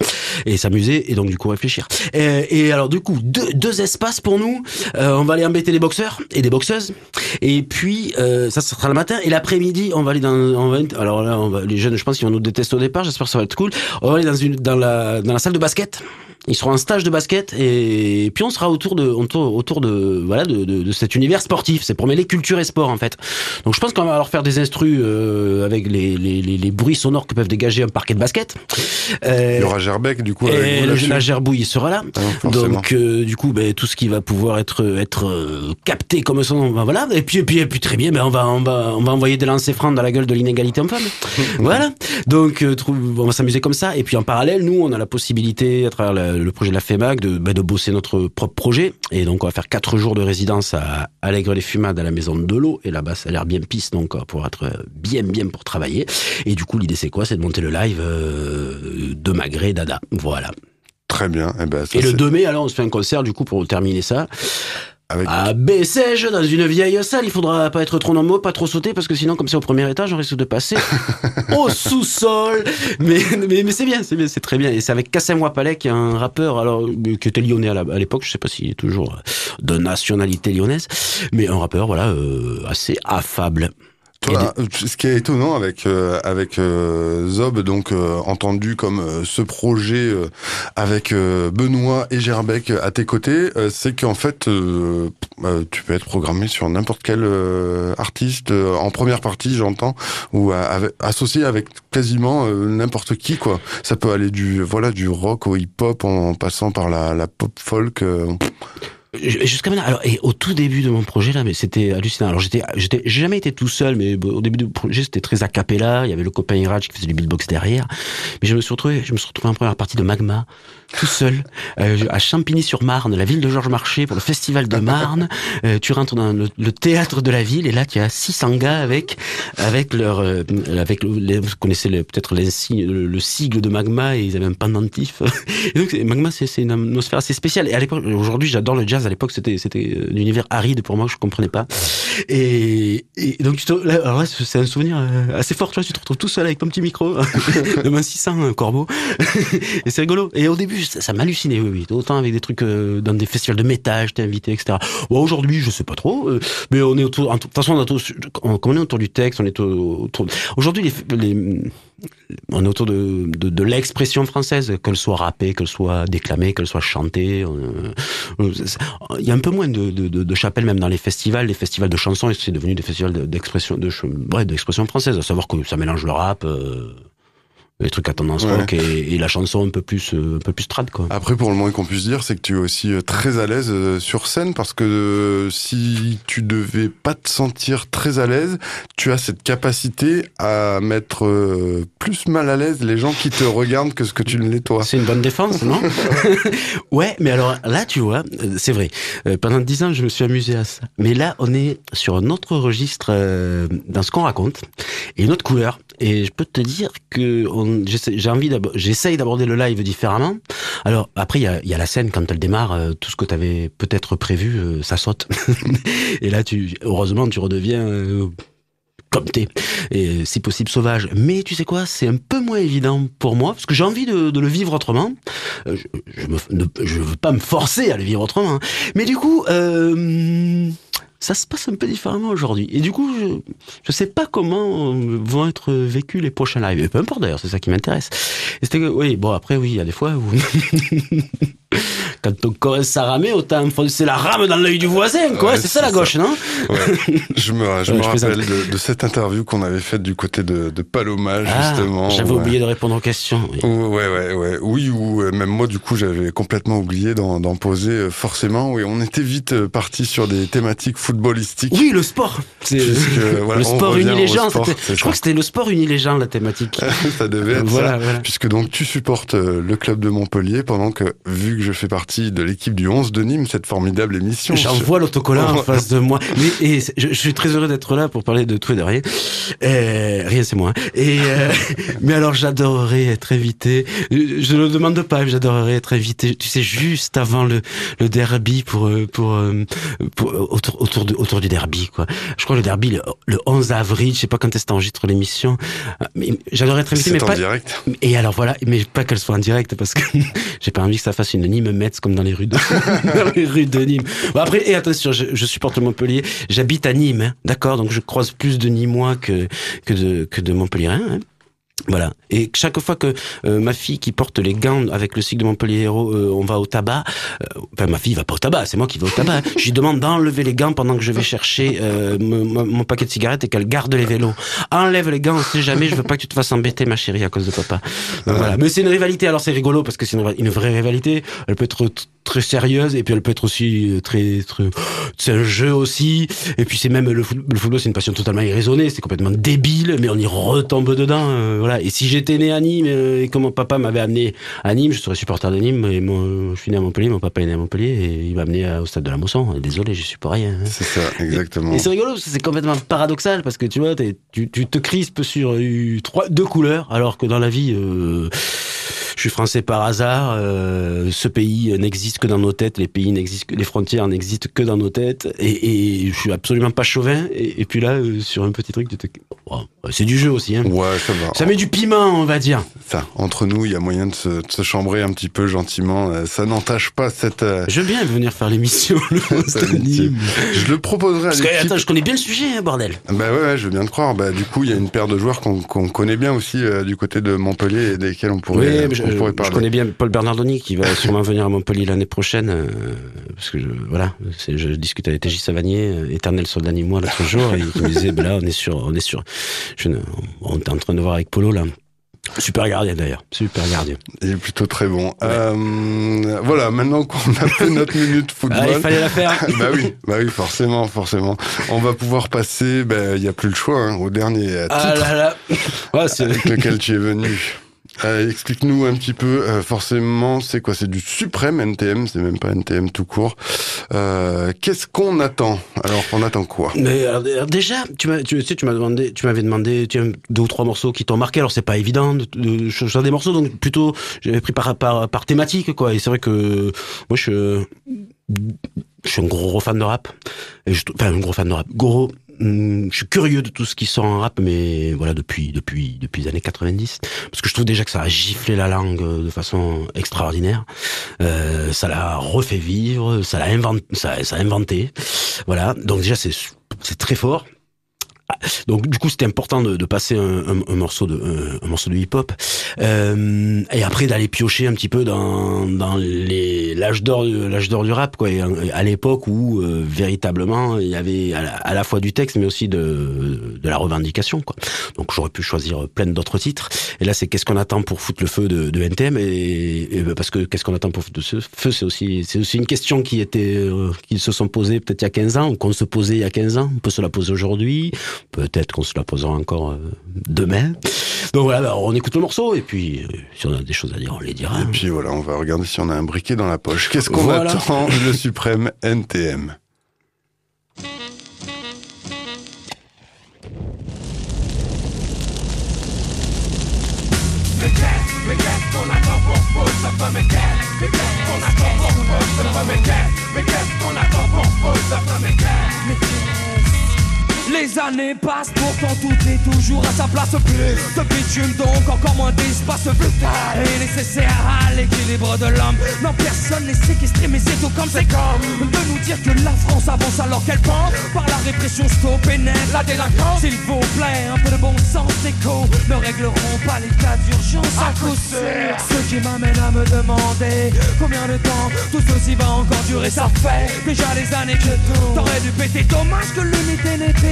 et s'amuser et donc du coup réfléchir. Et, et alors du coup deux, deux espaces pour nous. Euh, on va aller embêter les boxeurs et des boxeuses. Et puis euh, ça, ça sera le matin et l'après-midi, on va aller dans, on va, alors là, on va, les jeunes, je pense qu'ils vont nous détester au départ. J'espère que ça va être cool. On va aller dans une, dans la, dans la salle de basket. Ils seront en stage de basket et puis on sera autour de, autour, autour de, voilà, de, de, de cet univers sportif. C'est pour mêler culture et sport en fait. Donc je pense qu'on va leur faire des instrus euh, avec les, les, les, les bruits sonores que peuvent dégager un parquet de basket. Euh, Il y aura Gerbeck, du coup, avec et vous la gerbouille sera là. Forcément. Donc euh, du coup, ben, tout ce qui va pouvoir être être euh, capté comme son, ben, voilà. Et puis et puis et puis très bien, ben, on va on va on va envoyer des lancers francs dans la gueule de l'inégalité homme-femme. <laughs> voilà. Donc euh, on va s'amuser comme ça. Et puis en parallèle, nous, on a la possibilité à travers le, le projet de la FEMAC de ben, de bosser notre propre projet. Et donc on va faire quatre jours de résidence à Allègre les Fumades à la maison de l'eau. Et là-bas, ça a l'air bien pisse, donc on va pouvoir être bien bien pour travailler. Et du coup, l'idée c'est quoi? C'est de monter le live euh, de Magré Dada. Voilà. Très bien. Eh ben, ça, Et le c'est 2 mai, alors, on se fait un concert, du coup, pour terminer ça. Avec À Bessèges, dans une vieille salle. Il faudra pas être trop nombreux, pas trop sauter, parce que sinon, comme c'est au premier étage, on risque de passer <laughs> au sous-sol. Mais, mais, mais c'est bien, c'est bien, c'est très bien. Et c'est avec Kassem Wapalek, qui est un rappeur, alors, qui était lyonnais à l'époque. Je sais pas s'il est toujours de nationalité lyonnaise. Mais un rappeur, voilà, euh, assez affable. Toi, euh, ce qui est étonnant avec euh, avec euh, Zob, donc euh, entendu comme euh, ce projet euh, avec euh, Benoît et Gerbec à tes côtés, euh, c'est qu'en fait, tu peux être programmé sur n'importe quel euh, artiste euh, en première partie, j'entends, ou avec- associé avec quasiment euh, n'importe qui, quoi. Ça peut aller du voilà du rock au hip-hop en passant par la, la pop folk. Jusqu'à maintenant, alors, et au tout début de mon projet là, mais c'était hallucinant. Alors j'étais, j'étais, j'ai jamais été tout seul, mais au début du projet c'était très a cappella. Il y avait le copain Iraj qui faisait du beatbox derrière. Mais je me suis retrouvé, je me suis retrouvé en première partie de Magma, tout seul, <laughs> euh, à Champigny-sur-Marne, la ville de Georges Marchais, pour le festival de Marne. Euh, tu rentres dans le, théâtre de la ville et là tu as 600 gars avec, avec leur, euh, avec vous connaissez peut-être le, le sigle de Magma et ils avaient un pendentif. <laughs> Donc Magma c'est une atmosphère assez spéciale. Et à l'époque, aujourd'hui j'adore le jazz. À l'époque c'était, c'était euh, l'univers aride pour moi, je comprenais pas. Et, et donc là, c'est un souvenir euh, assez fort. Tu vois, tu te retrouves tout seul avec ton petit micro, <laughs> le main 600 un corbeau. <laughs> et c'est rigolo. Et au début, ça, ça m'hallucinait, oui, oui. Autant avec des trucs euh, dans des festivals de métal, j'étais invité, etc. Bon, aujourd'hui, je sais pas trop, mais on est autour. En toute façon, on est autour, on- on est autour du texte, on est au- autour. Aujourd'hui, les, on est autour de, de, de l'expression française, qu'elle soit rappée, qu'elle soit déclamée, qu'elle soit chantée. euh, euh, Il y a un peu moins de, de, de, chapelles même dans les festivals. Les festivals de chansons, c'est devenu des festivals de- d'expression de, ouais, d'expression française. À savoir que ça mélange le rap, euh, les trucs à tendance Ouais. rock et, et la chanson un peu plus, euh, un peu plus trad, quoi. Après, pour le moins qu'on puisse dire, c'est que tu es aussi euh, très à l'aise euh, sur scène parce que euh, si tu devais pas te sentir très à l'aise, tu as cette capacité à mettre euh, plus mal à l'aise les gens qui te regardent que ce que tu ne l'es toi. C'est une bonne défense, non? <laughs> Ouais, mais alors là, tu vois, c'est vrai. Euh, pendant dix ans, je me suis amusé à ça. Mais là, on est sur un autre registre dans ce qu'on raconte et une autre couleur. Et je peux te dire que j'ai envie j'essaye d'aborder le live différemment. Alors après, il y a, y a la scène quand elle démarre, euh, tout ce que tu avais peut-être prévu, euh, ça saute. <laughs> et là, tu, heureusement, tu redeviens euh, comme t'es, et si possible sauvage. Mais tu sais quoi, c'est un peu moins évident pour moi, parce que j'ai envie de, le vivre autrement. Euh, Je, ne, veux pas me forcer à le vivre autrement, hein. mais du coup, euh, ça se passe un peu différemment aujourd'hui. Et du coup, je, je sais pas comment euh, vont être vécus les prochains lives. Peu importe d'ailleurs, c'est ça qui m'intéresse. Oui, bon après, oui, il y a des fois où... <laughs> Quand ton commence à ramer, autant enfoncer la rame dans l'œil du voisin, quoi. Ouais, c'est ça c'est la gauche, non Ouais. Je me, je Ouais, me je rappelle de, de cette interview qu'on avait faite du côté de, de Paloma, Ah, justement. J'avais oublié de répondre aux questions. oui. Ou- Ouais, ouais, ouais. Oui, ou euh, même moi, du coup, j'avais complètement oublié d'en poser, euh, forcément. Oui, on était vite euh, parti sur des thématiques footballistiques. Oui, le sport. C'est <laughs> Puisque, voilà, le on sport unit les gens. sport, c'est Je crois ça. que c'était le sport unit les gens, la thématique. <laughs> ça devait être voilà, ça. voilà. Puisque donc tu supportes le club de Montpellier pendant que, vu que je fais partie de l'équipe du 11 de Nîmes, cette formidable émission. J'en vois l'autocollant en face de moi. Mais et je, je suis très heureux d'être là pour parler de tout et de rien. Euh, rien, c'est moi. Et euh, <laughs> mais alors, j'adorerais être invité. Je ne le demande pas, mais j'adorerais être invité. Tu sais, juste avant le, le derby pour euh, pour, euh, pour euh, autour autour de, autour du derby quoi. Je crois le derby le, le 11 avril. Je sais pas quand est-ce que t'enregistres l'émission. Mais j'adorerais être invité, mais en pas. direct. Et alors voilà, mais pas qu'elle soit en direct parce que <laughs> j'ai pas envie que ça fasse une Nîmes Metz comme dans les rues de, <laughs> dans les rues de Nîmes. Bon après, et attention, je, je supporte Montpellier. J'habite à Nîmes, hein, d'accord, donc je croise plus de Nîmois que que de que de. Hein. Voilà. Et chaque fois que euh, ma fille qui porte les gants avec le cycle de Montpellier Héros, euh, on va au tabac. euh, enfin, ma fille va pas au tabac, c'est moi qui vais au tabac. je lui demande d'enlever les gants pendant que je vais chercher euh, mon, mon- paquet de cigarettes et qu'elle garde les vélos. Enlève les gants, on sait jamais. Je veux pas que tu te fasses embêter, ma chérie, à cause de papa. Voilà. Mais c'est une rivalité. Alors c'est rigolo parce que c'est une, vraie rivalité. Elle peut être très sérieuse et puis elle peut être aussi euh, très, très <gasps> c'est un jeu aussi. Et puis c'est même le, foot- le football, c'est une passion totalement irraisonnée. C'est complètement débile, mais on y retombe dedans. euh, voilà. Et si j'étais né à Nîmes euh, et que mon papa m'avait amené à Nîmes, je serais supporter de Nîmes. Et moi, je suis né à Montpellier, mon papa est né à Montpellier et il m'a amené au stade de la Mosson. Désolé, je suis pas rien. hein. C'est ça, exactement. Et c'est rigolo, c'est complètement paradoxal parce que tu vois, tu, tu te crispes sur trois, deux couleurs, alors que dans la vie, euh, je suis français par hasard. euh, ce pays n'existe que dans nos têtes, les pays n'existent, que- les frontières n'existent que dans nos têtes, et, et je suis absolument pas chauvin. Et, et puis là, euh, sur un petit truc, tu te, Wow, c'est du jeu aussi. Hein. Ouais, ça va. Ça met du piment, on va dire. Ça, entre nous, il y a moyen de se, de se chambrer un petit peu gentiment. Euh, Ça n'entache pas cette. euh, Je veux bien venir faire l'émission. <laughs> le. Je le proposerai à Parce que, attends, je connais bien le sujet, hein, bordel. Bah ouais, ouais, je veux bien te croire. Bah du coup, il y a une paire de joueurs qu'on connaît bien aussi du côté de Montpellier et desquels on pourrait, Oui, on pourrait je connais bien Paul Bernardoni qui va sûrement venir à Montpellier l'année prochaine. euh, parce que je, voilà, je discute avec TJ Savanier, euh, éternel soldat moi l'autre jour, et il me disait, ben là, on est sur, on est sur, je, on est en train de voir avec Polo là. Super gardien d'ailleurs, super gardien. Il est plutôt très bon. Euh, voilà, maintenant qu'on a fait notre minute football. <laughs> Ah, il fallait la faire. <laughs> bah oui, bah oui, forcément, forcément. On va pouvoir passer, bah, il y a plus le choix, hein, au dernier Ah titre là là. Ouais, <laughs> avec lequel tu es venu. Euh, Explique-nous un petit peu, euh, forcément, c'est quoi? C'est du suprême NTM, c'est même pas NTM tout court. Euh, Qu'est-ce qu'on attend? Alors, on attend quoi? Mais déjà, tu sais, tu m'as demandé, tu m'avais demandé deux ou trois morceaux qui t'ont marqué. Alors c'est pas évident de, de choisir des morceaux, donc plutôt j'avais pris par, par par thématique quoi. Et c'est vrai que moi je suis un gros fan de rap. Enfin un gros fan de rap. Gros. Hum, Je suis curieux de tout ce qui sort en rap, mais voilà depuis depuis depuis les années 90, parce que je trouve déjà que ça a giflé la langue euh, de façon extraordinaire. Euh, ça l'a refait vivre, ça l'a inventé, ça, ça inventé. Voilà. Donc déjà c'est c'est très fort. Donc du coup c'était important de, de passer un, un, morceau de un, morceau de hip hop euh, et après d'aller piocher un petit peu dans dans les l'âge d'or l'âge d'or du rap quoi. Et à l'époque où euh, véritablement il y avait à la, à la fois du texte mais aussi de de la revendication quoi. Donc j'aurais pu choisir plein d'autres titres. Et là c'est qu'est-ce qu'on attend pour foutre le feu de, de NTM et, et parce que qu'est-ce qu'on attend pour foutre ce feu? C'est aussi c'est aussi une question qui était euh, qui se sont posées peut-être il y a 15 ans ou qu'on se posait il y a 15 ans on peut se la poser aujourd'hui Peut-être qu'on se la posera encore euh, demain. Donc voilà, bah, on écoute le morceau et puis euh, si on a des choses à dire, on les dira. Et puis voilà, on va regarder si on a un briquet dans la poche. Qu'est-ce qu'on Voilà. attend le suprême NTM Les années passent, pourtant tout est toujours à sa place. Plus de bitume, donc encore moins d'espace vital et nécessaire à l'équilibre de l'homme. Non, personne n'est séquestré, mais c'est tout comme c'est comme de nous dire que la France avance alors qu'elle pense par la répression stop et net la délinquance. S'il vous plaît, un peu de bon sens écho ne régleront pas les cas d'urgence à coup sûr. Ce qui m'amène à me demander combien de temps tout ceci va encore durer. Ça fait déjà des années que tout t'aurais dû péter. Dommage que l'unité n'ait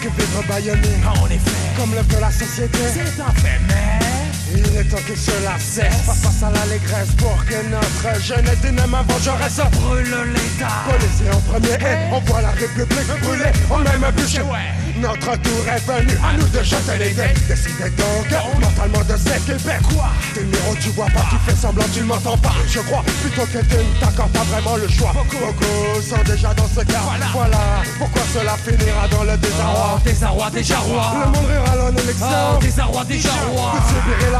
que vivre baïonné En effet, Comme le veut la société. C'est un fait, mais Il est temps que cela cesse Face face à l'allégresse pour que notre jeunesse dyname vengeresse brûle l'État. Policier en premier et on voit la République brûler. On même bûcher. Notre tour est venu à nous de jeter les dés. Décidez donc mentalement de s'équiper Quoi? T'es le numéro tu vois pas, tu fais semblant tu ne m'entends pas. Je crois plutôt que tu ne t'accordes pas vraiment le choix. Beaucoup. Sont déjà dans ce cas. Voilà. Pourquoi cela finira dans le Oh, désarroi désarroi, déjà Le roi. monde rira l'on Oh, élection désarroi, déjà roi. Vous subirez la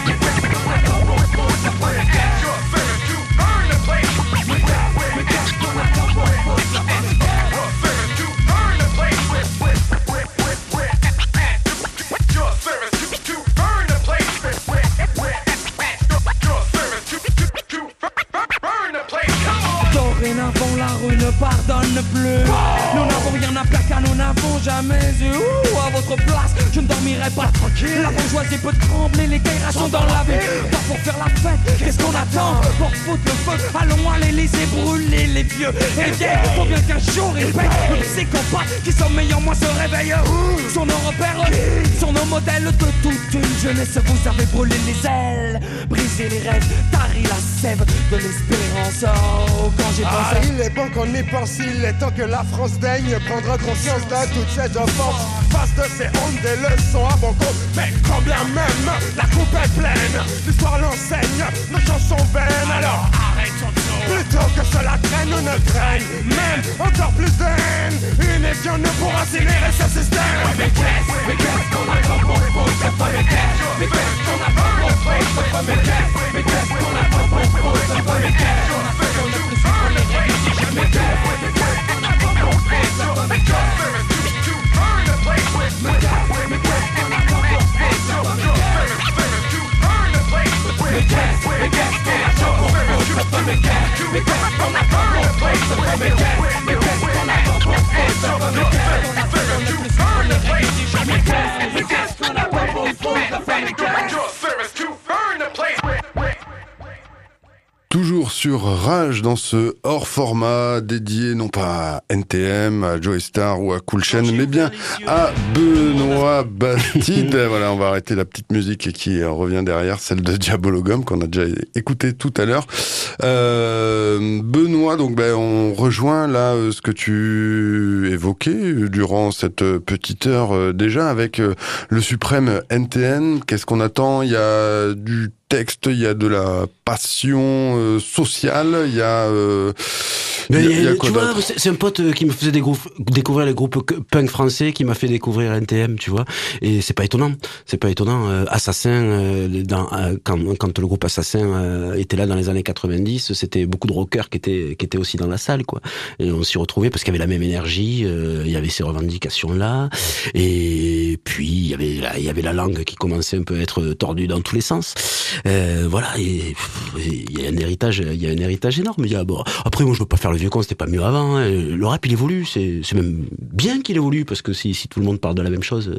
Nous n'avons rien à plaquer, nous n'avons jamais eu je ne dormirai pas tranquille La bourgeoisie peut trembler, les guerres sont dans la vie Pas pour faire la fête. Qu'est-ce qu'on attend? Pour foutre le feu Allons à l'Elysée brûler les vieux. Et bien, faut bien qu'un jour ils payent le psychopathe qui sommeille en moi se réveille. Sur nos repères, sur nos modèles de toute une jeunesse, vous avez brûlé les ailes, brisé les rêves, tari la sève de l'espérance. Oh, quand j'ai Ah, pensé. il est bon qu'on y pense, il est temps que la France daigne prendre conscience de toutes ces offenses. Face de ces hontes, des leçons à compte. Mais combien même, la coupe est pleine. L'histoire l'enseigne, nos chansons vaines. Alors arrêtons tout. Plutôt que cela traîne, ne traîne même encore plus de haine. Une évian ne pourra incinérer ce système. Mais qu'est-ce, qu'on a comme bon faux, c'est pas les caisses. Mais qu'est-ce qu'on c'est qu'est-ce? Qu'on c'est nous, bon with mais qu'est-ce, mais qu'est-ce qu'on a comme bon faux, c'est pas mes caisses. Mais qu'est-ce qu'on a comme bon faux, c'est pas mes caisses. Mais qu'est-ce qu'on a comme bon faux, c'est pas mes caisses. On a fait comme nous, on les rédige jamais caisses. Mais qu'est-ce qu'on a comme bon Toujours sur Rage dans ce hors format dédié non pas à NTM, à Joey Star ou à Cool Chain, mais bien à Benoît Bastide. voilà, on va arrêter la petite musique qui revient derrière, celle de Diabologum qu'on a déjà écouté tout à l'heure. Euh, Benoît, donc ben, on rejoint là euh, ce que tu évoquais euh, durant cette petite heure euh, déjà avec le suprême NTN. Qu'est-ce qu'on attend? Il y a du texte, il y a de la passion euh, sociale, il y a, euh, il y a, y a tu quoi vois, c'est un pote euh, qui me faisait des groupes- découvrir les groupes punk français, qui m'a fait découvrir NTM, tu vois. Et c'est pas étonnant, c'est pas étonnant. Euh, Assassin, euh, dans, euh, quand, quand le groupe Assassin euh, était là dans les années 90, c'était beaucoup de rockers qui étaient qui étaient aussi dans la salle, quoi. Et on s'y retrouvait parce qu'il y avait la même énergie, euh, il y avait ces revendications là, et puis il y avait la, il y avait la langue qui commençait un peu à être tordue dans tous les sens. Euh, voilà, il y a un héritage, il y a un héritage énorme. Il y a, bon, après, moi, je veux pas faire le vieux con, c'était pas mieux avant. hein. Le rap, il évolue, c'est même bien qu'il évolue parce que si, si tout le monde parle de la même chose, euh,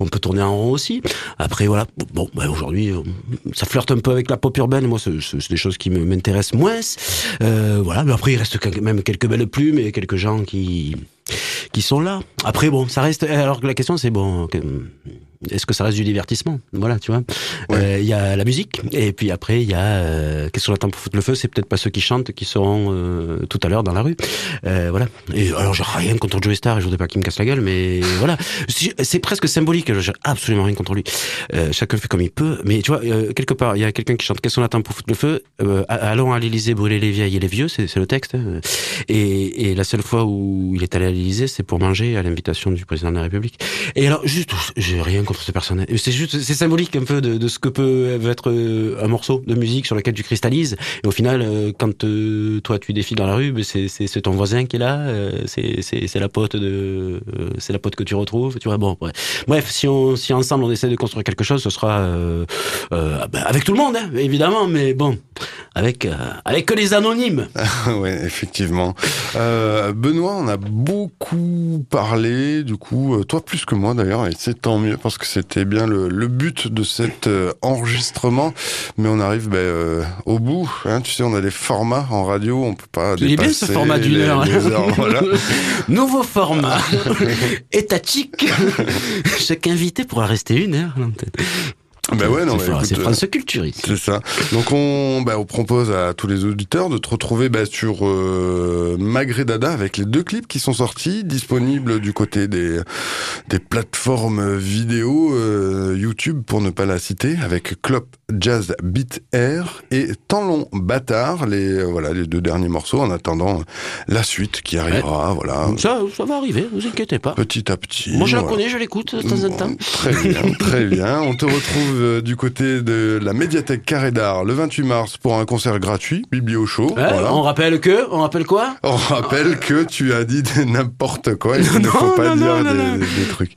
on peut tourner en rond aussi. Après, voilà, bon, bah, aujourd'hui, euh, ça flirte un peu avec la pop urbaine. Moi, c'est des choses qui m'intéressent moins. Euh, voilà, mais après, il reste quand même quelques belles plumes et quelques gens qui qui sont là. Après, bon, ça reste. Alors que la question, c'est bon. Est-ce que ça reste du divertissement? Voilà, tu vois. Euh, Il y a la musique, et puis après, il y a. Euh, Qu'est-ce qu'on attend pour foutre le feu? C'est peut-être pas ceux qui chantent qui seront euh, tout à l'heure dans la rue. Euh, voilà. Et alors, j'ai rien contre Joey Star, je voudrais pas qu'il me casse la gueule, mais <laughs> voilà. C'est presque symbolique, j'ai absolument rien contre lui. Chacun fait comme il peut, mais tu vois, quelque part, il y a quelqu'un qui chante Qu'est-ce qu'on attend pour foutre le feu? Allons à l'Élysée brûler les vieilles et les vieux, c'est c'est le texte. hein. Et, et la seule fois où il est allé à l'Élysée, c'est pour manger à l'invitation du président de la République. Et alors, juste, j'ai rien contre cette personne. C'est juste, c'est symbolique un peu de, ce que peut être euh, un morceau de musique sur lequel tu cristallises. Et au final, euh, quand euh, toi tu défiles dans la rue, ben, c'est ton voisin qui est là, c'est la pote de, c'est la pote que tu retrouves. Tu vois, bon, bref. Si on, si ensemble on essaie de construire quelque chose, ce sera euh, ben, avec tout le monde, hein, évidemment, mais bon, avec avec que les anonymes. <laughs> ouais, effectivement. Benoît, on a beaucoup parlé, du coup, toi plus que moi d'ailleurs, et c'est tant mieux parce que c'était bien le, le but de cet euh, enregistrement. Mais on arrive ben, euh, au bout. Hein, tu sais, on a des formats en radio, on peut pas. Il est bien ce format d'une heure. heures, voilà. <laughs> Nouveau format <laughs> étatique. <laughs> Chaque invité pourra rester une heure. Ben ouais, non, C'est euh, France Culture ici. C'est ça. Donc on, bah, on propose à tous les auditeurs de te retrouver bah, sur euh, Magré Dada avec les deux clips qui sont sortis, disponibles du côté des, des plateformes vidéo euh, YouTube pour ne pas la citer, avec Clop Jazz Beat Air et Long Bâtard, les euh, voilà les deux derniers morceaux en attendant la suite qui arrivera, voilà Ça, ça va arriver, vous inquiétez pas. petit à petit. Moi, je la connais, je l'écoute de temps en temps. Très bien, très bien. On te <laughs> retrouve euh, du côté de la médiathèque Carré d'Art le 28 mars pour un concert gratuit, Biblio Show. Ouais, voilà. On rappelle que, on rappelle quoi On rappelle que tu as dit <laughs> n'importe quoi qu'il ne faut pas non, dire non, non, des, trucs.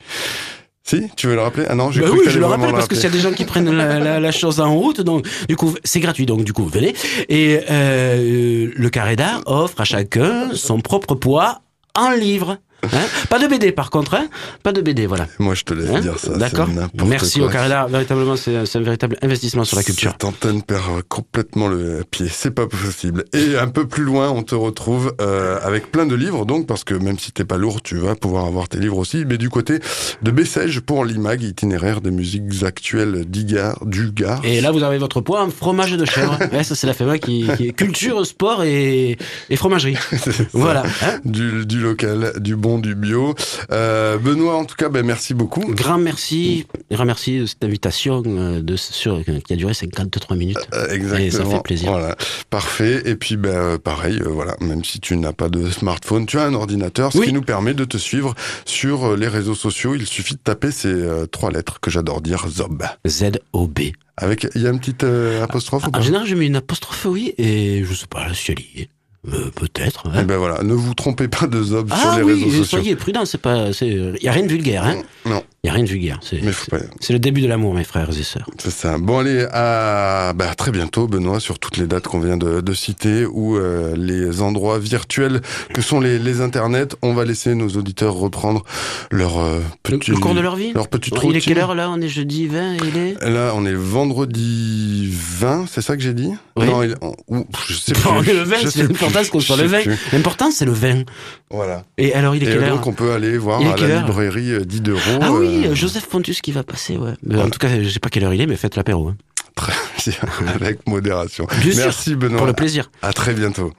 Si, tu veux le rappeler Ah non, j'ai Bah cru oui, que je le rappelle parce que s'il y a des gens qui prennent la, la- la chose en route, donc du coup c'est gratuit, donc du coup venez. Et euh, le carré d'art offre à chacun son propre poids en livres. Hein pas de BD par contre, hein Pas de BD, voilà. Moi, je te laisse Hein dire ça. D'accord. Merci au Carrela. Véritablement, c'est un véritable investissement sur la culture. Cette antenne perd complètement le pied, c'est pas possible. Et un peu plus loin, on te retrouve euh, avec plein de livres, donc parce que même si t'es pas lourd, tu vas pouvoir avoir tes livres aussi. Mais du côté de Bessèges pour l'IMAG, itinéraire des musiques actuelles d'Igard, du Gard. Et là, vous avez votre poids en fromage de chèvre. <laughs> ouais, ça, c'est la FEMA qui, qui est culture, sport et, et fromagerie. <laughs> voilà. hein. du, du local, du bon, du bio. Euh, Benoît, en tout cas, ben, merci beaucoup. Grand merci, grand merci de cette invitation euh, de, sur, qui a duré 53 minutes. Euh, exactement. Et ça fait plaisir. Voilà, parfait. Et puis, ben, euh, pareil, euh, voilà, même si tu n'as pas de smartphone, tu as un ordinateur, ce Oui. qui nous permet de te suivre sur euh, les réseaux sociaux. Il suffit de taper ces euh, trois lettres que j'adore dire, Zob. Z-O-B. Avec, il y a une petite euh, apostrophe ou pas En général, je mets une apostrophe, oui, et je sais pas si elle y est. Euh, Peut-être. hein. Ben voilà, ne vous trompez pas de Zob Ah sur les oui, réseaux sociaux. soyez prudents, c'est pas, c'est, y a rien de vulgaire, hein. Non, Y a rien de vulgaire. C'est, pas. c'est le début de l'amour, mes frères et sœurs. C'est ça. Bon, allez, à bah, très bientôt, Benoît, sur toutes les dates qu'on vient de, de citer ou euh, les endroits virtuels que sont les, les internets. On va laisser nos auditeurs reprendre leur euh, Le, petit, le cours de leur vie. leur petite Il est routine. quelle heure là? On est jeudi 20 et il est? Là, on est vendredi 20, c'est ça que j'ai dit? Oui. Non, il- on- je sais plus. le 20, Je c'est sais l'important plus. qu'on soit Je le sais 20. plus. L'important, c'est le 20. Voilà. Et alors, il est Et quelle heure donc, on peut aller voir à la librairie euh, d'Iderot. Ah oui, euh, Joseph Pontus qui va passer, ouais. Voilà. En tout cas, je sais pas quelle heure il est, mais faites l'apéro. hein. Très bien, <laughs> avec modération. Bien sûr, Merci, Benoît. Pour le plaisir. À très bientôt.